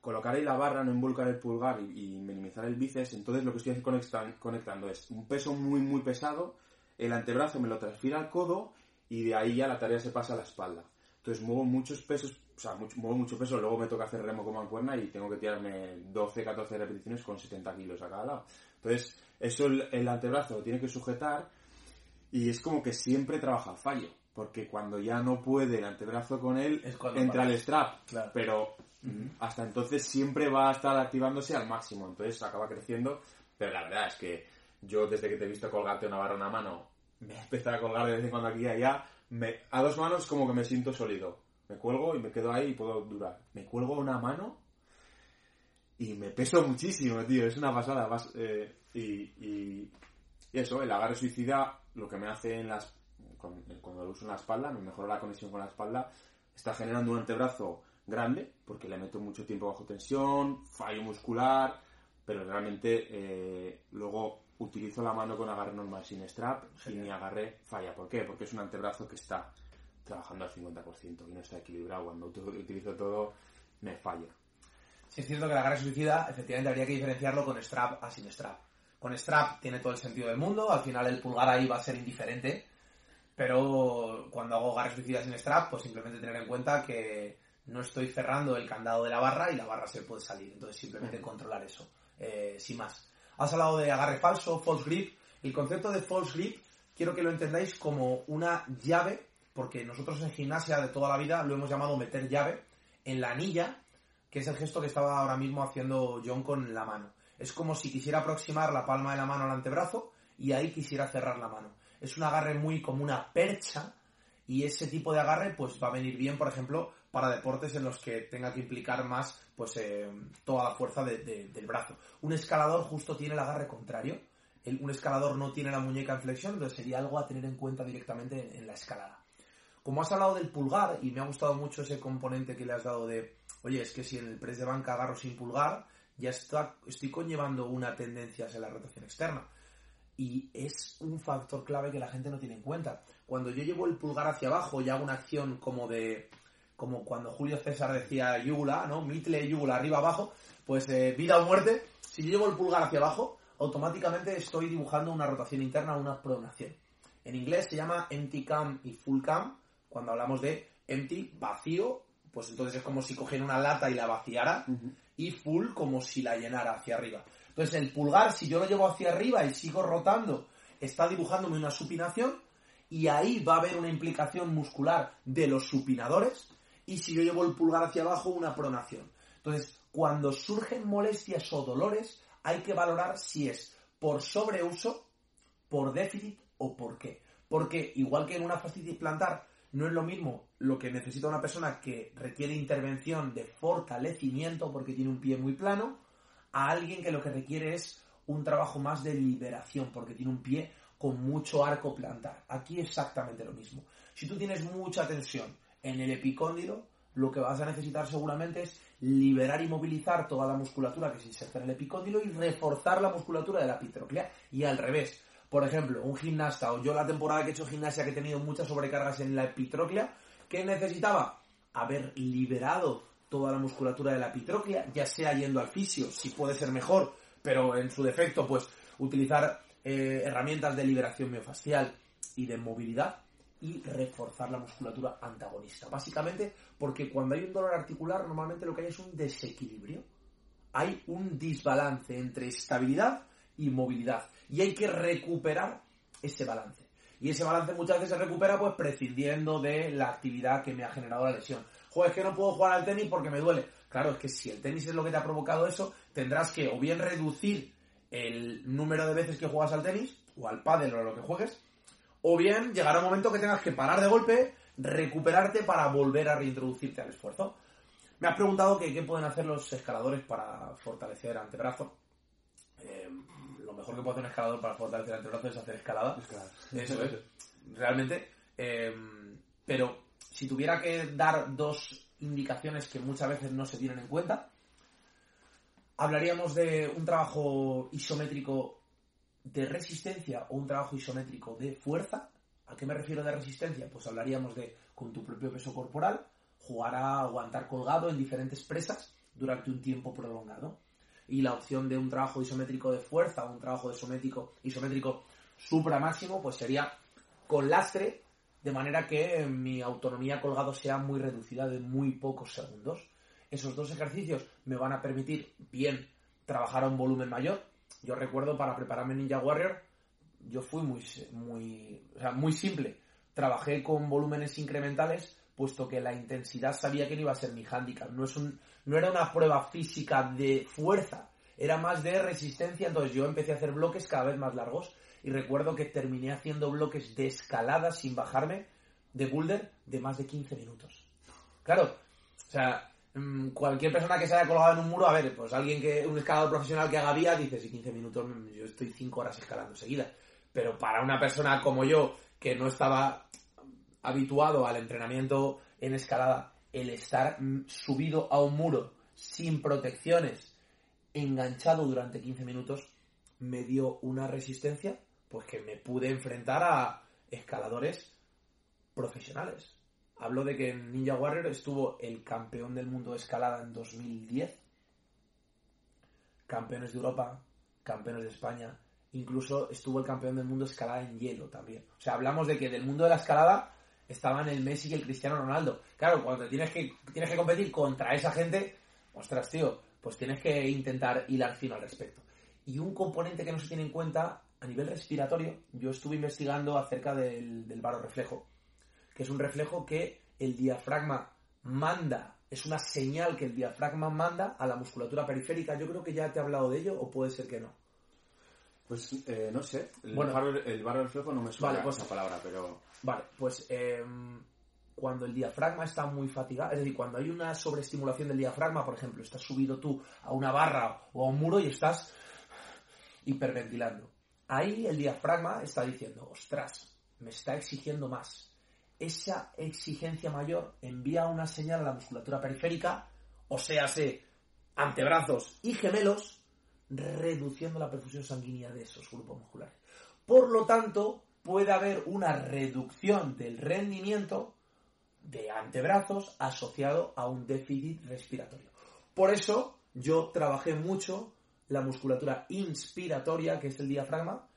colocar ahí la barra, no involucrar el pulgar y, y minimizar el bíceps. Entonces lo que estoy conectan- conectando es un peso muy, muy pesado, el antebrazo me lo transfiere al codo y de ahí ya la tarea se pasa a la espalda. Entonces muevo muchos pesos, sea, mucho- muevo mucho peso, luego me toca hacer remo con mancuerna y tengo que tirarme 12, 14 repeticiones con 70 kilos a cada lado. Entonces, eso el, el antebrazo lo tiene que sujetar y es como que siempre trabaja fallo. Porque cuando ya no puede el antebrazo con él, Es entra el strap. Claro. Pero hasta entonces siempre va a estar activándose al máximo. Entonces acaba creciendo. Pero la verdad es que yo desde que te he visto colgarte una barra en una mano, me he empezado a colgar de vez en cuando aquí y allá. Me, a dos manos como que me siento sólido. Me cuelgo y me quedo ahí y puedo durar. Me cuelgo una mano y me peso muchísimo, tío. Es una pasada. vas, eh, y, y- y eso, el agarre suicida, lo que me hace en las, con- cuando lo uso en la espalda, me mejora la conexión con la espalda, está generando un antebrazo grande, porque le meto mucho tiempo bajo tensión, fallo muscular, pero realmente eh, luego utilizo la mano con agarre normal sin strap y mi agarre falla. ¿Por qué? Porque es un antebrazo que está trabajando al 50% y no está equilibrado. Cuando ut- utilizo todo, me falla. Sí, es cierto que el agarre suicida, efectivamente, habría que diferenciarlo con strap a sin strap. Con strap tiene todo el sentido del mundo, al final el pulgar ahí va a ser indiferente, pero cuando hago agarre suicida sin strap, pues simplemente tener en cuenta que no estoy cerrando el candado de la barra y la barra se puede salir, entonces simplemente controlar eso, eh, sin más. Has hablado de agarre falso, false grip. El concepto de false grip quiero que lo entendáis como una llave, porque nosotros en gimnasia de toda la vida lo hemos llamado meter llave en la anilla que es el gesto que estaba ahora mismo haciendo John con la mano. Es como si quisiera aproximar la palma de la mano al antebrazo y ahí quisiera cerrar la mano. Es un agarre muy como una percha y ese tipo de agarre pues va a venir bien, por ejemplo, para deportes en los que tenga que implicar más pues eh, toda la fuerza de- de- del brazo. Un escalador justo tiene el agarre contrario. Un escalador no tiene la muñeca en flexión, entonces sería algo a tener en cuenta directamente en- en la escalada. Como has hablado del pulgar, y me ha gustado mucho ese componente que le has dado de, oye, es que si en el press de banca agarro sin pulgar, ya está, estoy conllevando una tendencia hacia la rotación externa. Y es un factor clave que la gente no tiene en cuenta. Cuando yo llevo el pulgar hacia abajo y hago una acción como de, como cuando Julio César decía yugula, ¿no? Mitle, yugula, arriba, abajo, pues eh, vida o muerte, si yo llevo el pulgar hacia abajo, automáticamente estoy dibujando una rotación interna, una pronación. En inglés se llama empty cam y full cam. Cuando hablamos de empty, vacío, pues entonces es como si cogiera una lata y la vaciara. Y full como si la llenara hacia arriba. Entonces el pulgar, si yo lo llevo hacia arriba y sigo rotando, está dibujándome una supinación. Y ahí va a haber una implicación muscular de los supinadores. Y si yo llevo el pulgar hacia abajo, una pronación. Entonces, cuando surgen molestias o dolores, hay que valorar si es por sobreuso, por déficit o por qué. Porque igual que en una fascitis plantar no es lo mismo lo que necesita una persona que requiere intervención de fortalecimiento porque tiene un pie muy plano, a alguien que lo que requiere es un trabajo más de liberación porque tiene un pie con mucho arco plantar. Aquí exactamente lo mismo. Si tú tienes mucha tensión en el epicóndilo, lo que vas a necesitar seguramente es liberar y movilizar toda la musculatura que se inserta en el epicóndilo y reforzar la musculatura de la epitróclea y al revés. Por ejemplo, un gimnasta o yo la temporada que he hecho gimnasia que he tenido muchas sobrecargas en la epitróclea, ¿qué necesitaba? Haber liberado toda la musculatura de la epitróclea, ya sea yendo al fisio, si puede ser mejor, pero en su defecto, pues utilizar eh, herramientas de liberación miofascial y de movilidad y reforzar la musculatura antagonista. Básicamente porque cuando hay un dolor articular normalmente lo que hay es un desequilibrio. Hay un desbalance entre estabilidad y movilidad. Y hay que recuperar ese balance. Y ese balance muchas veces se recupera pues prescindiendo de la actividad que me ha generado la lesión. Joder, es que no puedo jugar al tenis porque me duele. Claro, es que si el tenis es lo que te ha provocado eso, tendrás que o bien reducir el número de veces que juegas al tenis, o al pádel o a lo que juegues, o bien llegará un momento que tengas que parar de golpe, recuperarte para volver a reintroducirte al esfuerzo. Me has preguntado qué pueden hacer los escaladores para fortalecer antebrazo. Eh, lo mejor que puede hacer un escalador para fortalecer antebrazo es hacer escalada. Eso es. Realmente. Eh, pero si tuviera que dar dos indicaciones que muchas veces no se tienen en cuenta, hablaríamos de un trabajo isométrico de resistencia o un trabajo isométrico de fuerza. ¿A qué me refiero de resistencia? Pues hablaríamos de con tu propio peso corporal, jugar a aguantar colgado en diferentes presas durante un tiempo prolongado. Y la opción de un trabajo isométrico de fuerza un trabajo isométrico, isométrico supra máximo, pues sería con lastre, de manera que mi autonomía colgado sea muy reducida de muy pocos segundos. Esos dos ejercicios me van a permitir bien trabajar a un volumen mayor, yo recuerdo para prepararme Ninja Warrior, yo fui muy, muy, o sea, muy simple. Trabajé con volúmenes incrementales, puesto que la intensidad sabía que no iba a ser mi handicap. No, no era una prueba física de fuerza, era más de resistencia. Entonces yo empecé a hacer bloques cada vez más largos y recuerdo que terminé haciendo bloques de escalada sin bajarme de boulder de más de 15 minutos. Claro, o sea, Mm, cualquier persona que se haya colgado en un muro, a ver, pues alguien que, un escalador profesional que haga vía, dice, si 15 minutos, mm, yo estoy 5 horas escalando seguidas. Pero para una persona como yo, que no estaba habituado al entrenamiento en escalada, el estar mm, subido a un muro sin protecciones, enganchado durante 15 minutos, me dio una resistencia, pues que me pude enfrentar a escaladores profesionales. Hablo de que en Ninja Warrior estuvo el campeón del mundo de escalada en 2010, campeones de Europa, campeones de España, incluso estuvo el campeón del mundo de escalada en hielo también. O sea, hablamos de que del mundo de la escalada estaban el Messi y el Cristiano Ronaldo. Claro, cuando tienes que, tienes que competir contra esa gente, ostras, tío, pues tienes que intentar hilar fino al respecto. Y un componente que no se tiene en cuenta a nivel respiratorio, yo estuve investigando acerca del, del varo reflejo que es un reflejo que el diafragma manda, es una señal que el diafragma manda a la musculatura periférica. Yo creo que ya te he hablado de ello o puede ser que no. Pues eh, no sé, el, bueno, el reflejo no me suena vale, pues, esa palabra, pero... Vale, pues em, cuando el diafragma está muy fatigado, es decir, cuando hay una sobreestimulación del diafragma, por ejemplo, estás subido tú a una barra o a un muro y estás hiperventilando. Ahí el diafragma está diciendo, ostras, me está exigiendo más esa exigencia mayor envía una señal a la musculatura periférica, o sea, antebrazos y gemelos, reduciendo la perfusión sanguínea de esos grupos musculares. Por lo tanto, puede haber una reducción del rendimiento de antebrazos asociado a un déficit respiratorio. Por eso yo trabajé mucho la musculatura inspiratoria, que es el diafragma,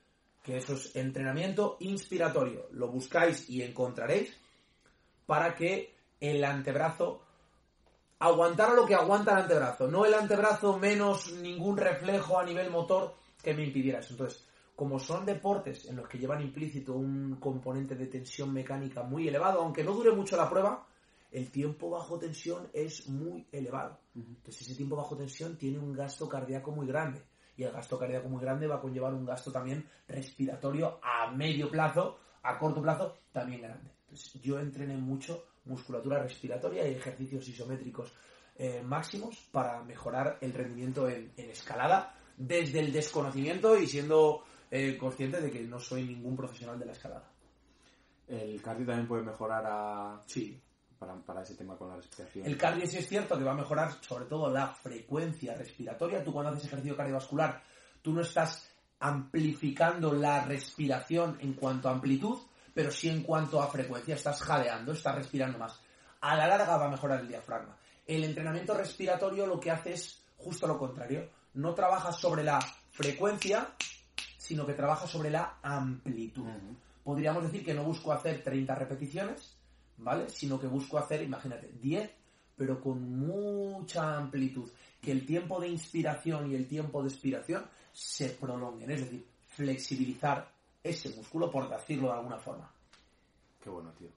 que eso es entrenamiento inspiratorio. Lo buscáis y encontraréis para que el antebrazo aguantara lo que aguanta el antebrazo, no el antebrazo menos ningún reflejo a nivel motor que me impidiera eso. Entonces, como son deportes en los que llevan implícito un componente de tensión mecánica muy elevado, aunque no dure mucho la prueba, el tiempo bajo tensión es muy elevado. Entonces, ese tiempo bajo tensión tiene un gasto cardíaco muy grande y el gasto cardíaco muy grande va a conllevar un gasto también respiratorio a medio plazo, a corto plazo, también grande. Entonces, yo entrené mucho musculatura respiratoria y ejercicios isométricos eh, máximos para mejorar el rendimiento en, escalada desde el desconocimiento y siendo eh, consciente de que no soy ningún profesional de la escalada. ¿El cardio también puede mejorar a... Sí, para, ese tema con la respiración. El cardio sí es cierto que va a mejorar sobre todo la frecuencia respiratoria. Tú cuando haces ejercicio cardiovascular, tú no estás amplificando la respiración en cuanto a amplitud, pero sí en cuanto a frecuencia. Estás jadeando, estás respirando más. A la larga va a mejorar el diafragma. El entrenamiento respiratorio lo que hace es justo lo contrario. No trabaja sobre la frecuencia, sino que trabaja sobre la amplitud. Podríamos decir que no busco hacer 30 repeticiones, ¿vale? Sino que busco hacer, imagínate, 10, pero con mucha amplitud. Que el tiempo de inspiración y el tiempo de expiración se prolonguen. Es decir, flexibilizar ese músculo, por decirlo de alguna forma. Qué bueno, tío.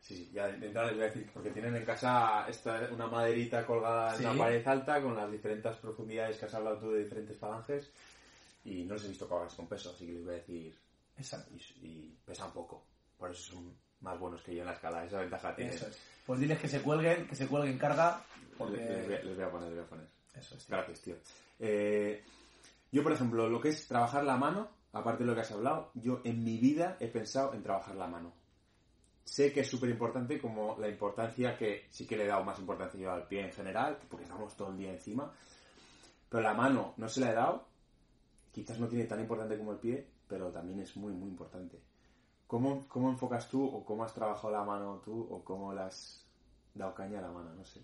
Sí, sí, ya de entrada les voy a decir, porque tienen en casa esta, una maderita colgada en Sí. una pared alta con las diferentes profundidades que has hablado tú de diferentes falanges y no les he visto caballos con peso, así que les voy a decir, Exacto. y, y pesan poco, por eso son más buenos que yo en la escala, esa ventaja tienen. Eso es. Pues diles que se cuelguen, que se cuelguen carga, porque... Les, les voy, a- les voy a poner, les voy a poner. Eso es. tío. Gracias, tío. Eh, yo, por ejemplo, lo que es trabajar la mano, aparte de lo que has hablado, yo en mi vida he pensado en trabajar la mano. Sé que es súper importante como la importancia que sí que le he dado más importancia yo al pie en general, porque estamos todo el día encima, pero la mano no se la he dado, quizás no tiene tan importante como el pie, pero también es muy, muy importante. ¿Cómo, cómo enfocas tú o cómo has trabajado la mano tú o cómo has dado caña a la mano? No sé.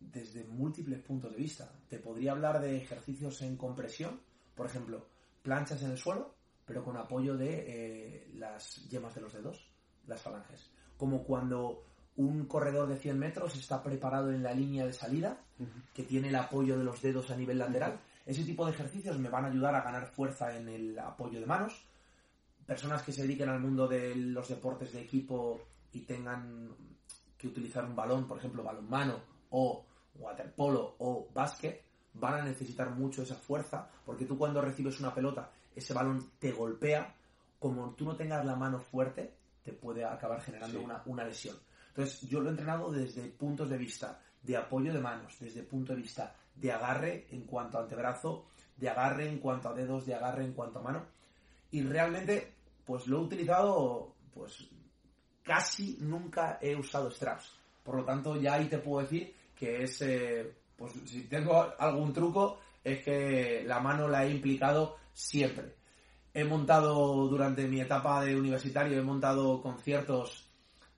desde múltiples puntos de vista. Te podría hablar de ejercicios en compresión, por ejemplo, planchas en el suelo, pero con apoyo de eh, las yemas de los dedos, las falanges. Como cuando un corredor de 100 metros está preparado en la línea de salida, que tiene el apoyo de los dedos a nivel lateral. Ese tipo de ejercicios me van a ayudar a ganar fuerza en el apoyo de manos. Personas que se dediquen al mundo de los deportes de equipo y tengan que utilizar un balón, por ejemplo, balonmano o waterpolo o básquet, van a necesitar mucho esa fuerza, porque tú cuando recibes una pelota, ese balón te golpea, como tú no tengas la mano fuerte, te puede acabar generando Sí. una, una lesión. Entonces, yo lo he entrenado desde puntos de vista de apoyo de manos, desde punto de vista de agarre en cuanto a antebrazo, de agarre en cuanto a dedos, de agarre en cuanto a mano. Y realmente, pues lo he utilizado, pues casi nunca he usado straps. Por lo tanto, ya ahí te puedo decir que es, eh, pues si tengo algún truco, es que la mano la he implicado siempre. He montado durante mi etapa de universitario, he montado conciertos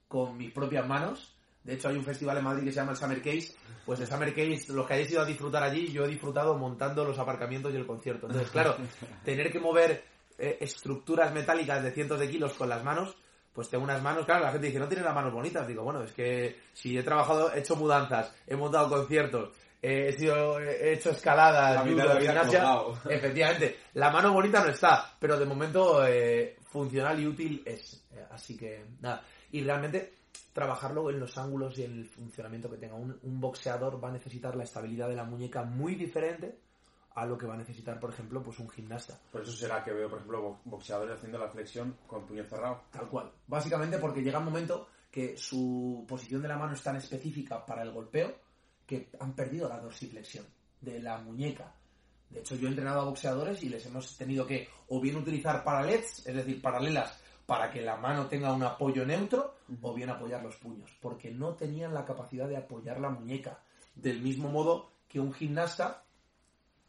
con mis propias manos. De hecho, hay un festival en Madrid que se llama el Summer Case. Pues el Summer Case, los que hayáis ido a disfrutar allí, yo he disfrutado montando los aparcamientos y el concierto. Entonces, claro, (laughs) tener que mover eh, estructuras metálicas de cientos de kilos con las manos, pues tengo unas manos, claro, la gente dice, no tienes las manos bonitas. Digo, bueno, es que si he trabajado, he hecho mudanzas, he montado conciertos, eh, he, sido, he hecho escaladas, La mitad judo, gimnasia. colgado. (laughs) Efectivamente, la mano bonita no está, pero de momento eh, funcional y útil es. Eh, así que, nada. Y realmente trabajarlo en los ángulos y en el funcionamiento que tenga. Un, un boxeador va a necesitar la estabilidad de la muñeca muy diferente a lo que va a necesitar, por ejemplo, pues un gimnasta. Por eso será que veo, por ejemplo, bo- boxeadores haciendo la flexión con puño cerrado. Tal cual. Básicamente porque llega un momento que su posición de la mano es tan específica para el golpeo que han perdido la dorsiflexión de la muñeca. De hecho, yo he entrenado a boxeadores y les hemos tenido que o bien utilizar paralets, es decir, paralelas, para que la mano tenga un apoyo neutro, o bien apoyar los puños, porque no tenían la capacidad de apoyar la muñeca. Del mismo modo que un gimnasta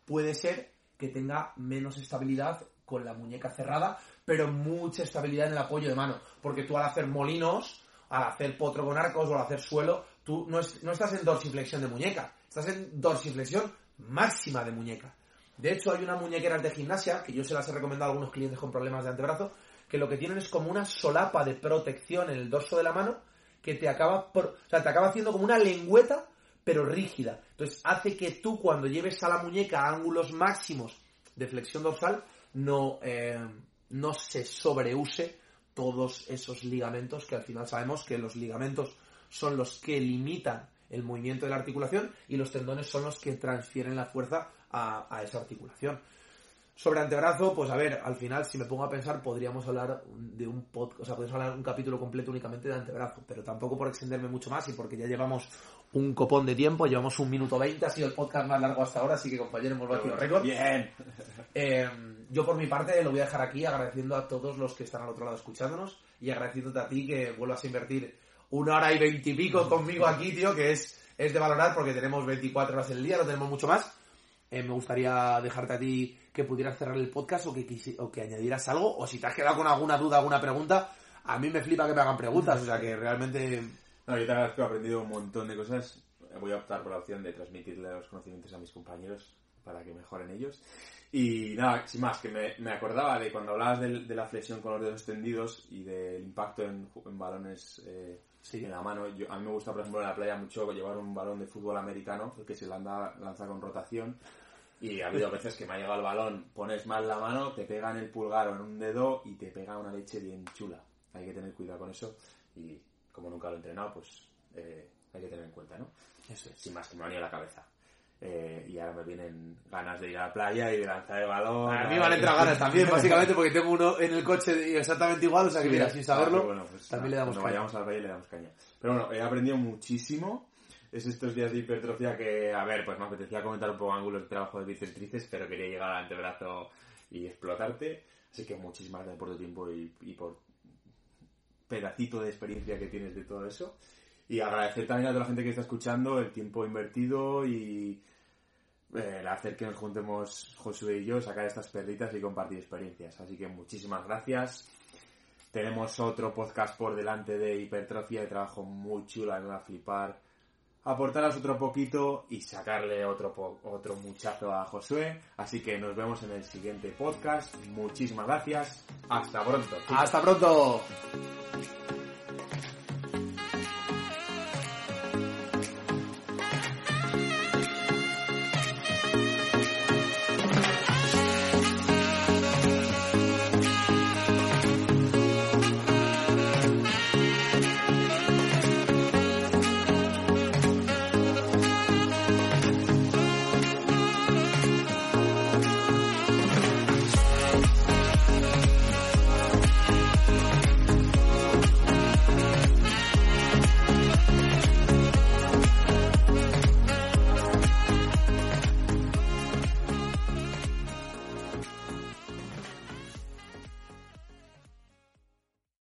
puede ser que tenga menos estabilidad con la muñeca cerrada, pero mucha estabilidad en el apoyo de mano. Porque tú al hacer molinos, al hacer potro con arcos o al hacer suelo, tú no, es- no estás en dorsiflexión de muñeca, estás en dorsiflexión máxima de muñeca. De hecho, hay unas muñequeras de gimnasia, que yo se las he recomendado a algunos clientes con problemas de antebrazo, que lo que tienen es como una solapa de protección en el dorso de la mano que te acaba, o sea, te acaba haciendo como una lengüeta, pero rígida. Entonces hace que tú cuando lleves a la muñeca a ángulos máximos de flexión dorsal, no, eh, no se sobreuse todos esos ligamentos que al final sabemos que los ligamentos son los que limitan el movimiento de la articulación y los tendones son los que transfieren la fuerza a, a esa articulación. Sobre antebrazo, pues a ver, al final, si me pongo a pensar, podríamos hablar de un podcast, o sea, podríamos hablar un capítulo completo únicamente de antebrazo, pero tampoco por extenderme mucho más y porque ya llevamos un copón de tiempo, llevamos un minuto veinte, ha sido el podcast más largo hasta ahora, así que compañeros, hemos batido récord. Bien. Eh, yo por mi parte lo voy a dejar aquí agradeciendo a todos los que están al otro lado escuchándonos y agradeciéndote a ti que vuelvas a invertir una hora y veintipico conmigo aquí, tío, que es, es de valorar porque tenemos 24 horas en el día, no tenemos mucho más. Eh, me gustaría dejarte a ti que pudieras cerrar el podcast o que, o que añadieras algo, o si te has quedado con alguna duda, alguna pregunta, a mí me flipa que me hagan preguntas, o sea que realmente No, yo te agradezco, he aprendido un montón de cosas. Voy a optar por la opción de transmitirle los conocimientos a mis compañeros. para que mejoren ellos. Y nada, sin más, que me, me acordaba de cuando hablabas de, de, la flexión con los dedos extendidos y del impacto en, en balones eh, Sí. en la mano. Yo, a mí me gusta, por ejemplo, en la playa mucho llevar un balón de fútbol americano que se lanza, lanza con rotación. Y ha habido veces que me ha llegado el balón, pones mal la mano, te pega en el pulgar o en un dedo y te pega una leche bien chula. Hay que tener cuidado con eso y como nunca lo he entrenado, pues eh, hay que tener en cuenta, ¿no? Eso es. Sin más, que me ha venido a la cabeza. Eh, y ahora me vienen ganas de ir a la playa y de lanzar el balón. A mí me van a entrar ganas también, (laughs) básicamente, porque tengo uno en el coche exactamente igual, o sea que mira, sin saberlo, Ah, bueno, pues, también nada, le damos caña. vayamos a la playa le damos caña. Pero bueno, he aprendido muchísimo. Es estos días de hipertrofia que, a ver, pues me apetecía comentar un poco ángulos de trabajo de bíceps tríceps, pero quería llegar al antebrazo y explotarte. Así que muchísimas gracias por tu tiempo y, y por pedacito de experiencia que tienes de todo eso. Y agradecer también a toda la gente que está escuchando el tiempo invertido y eh, el hacer que nos juntemos Josué y yo, sacar estas perlitas y compartir experiencias. Así que muchísimas gracias. Tenemos otro podcast por delante de hipertrofia de trabajo muy me va a flipar. Aportaros otro poquito y sacarle otro, po- otro muchacho a Josué. Así que nos vemos en el siguiente podcast. Muchísimas gracias. Hasta pronto. Hasta pronto.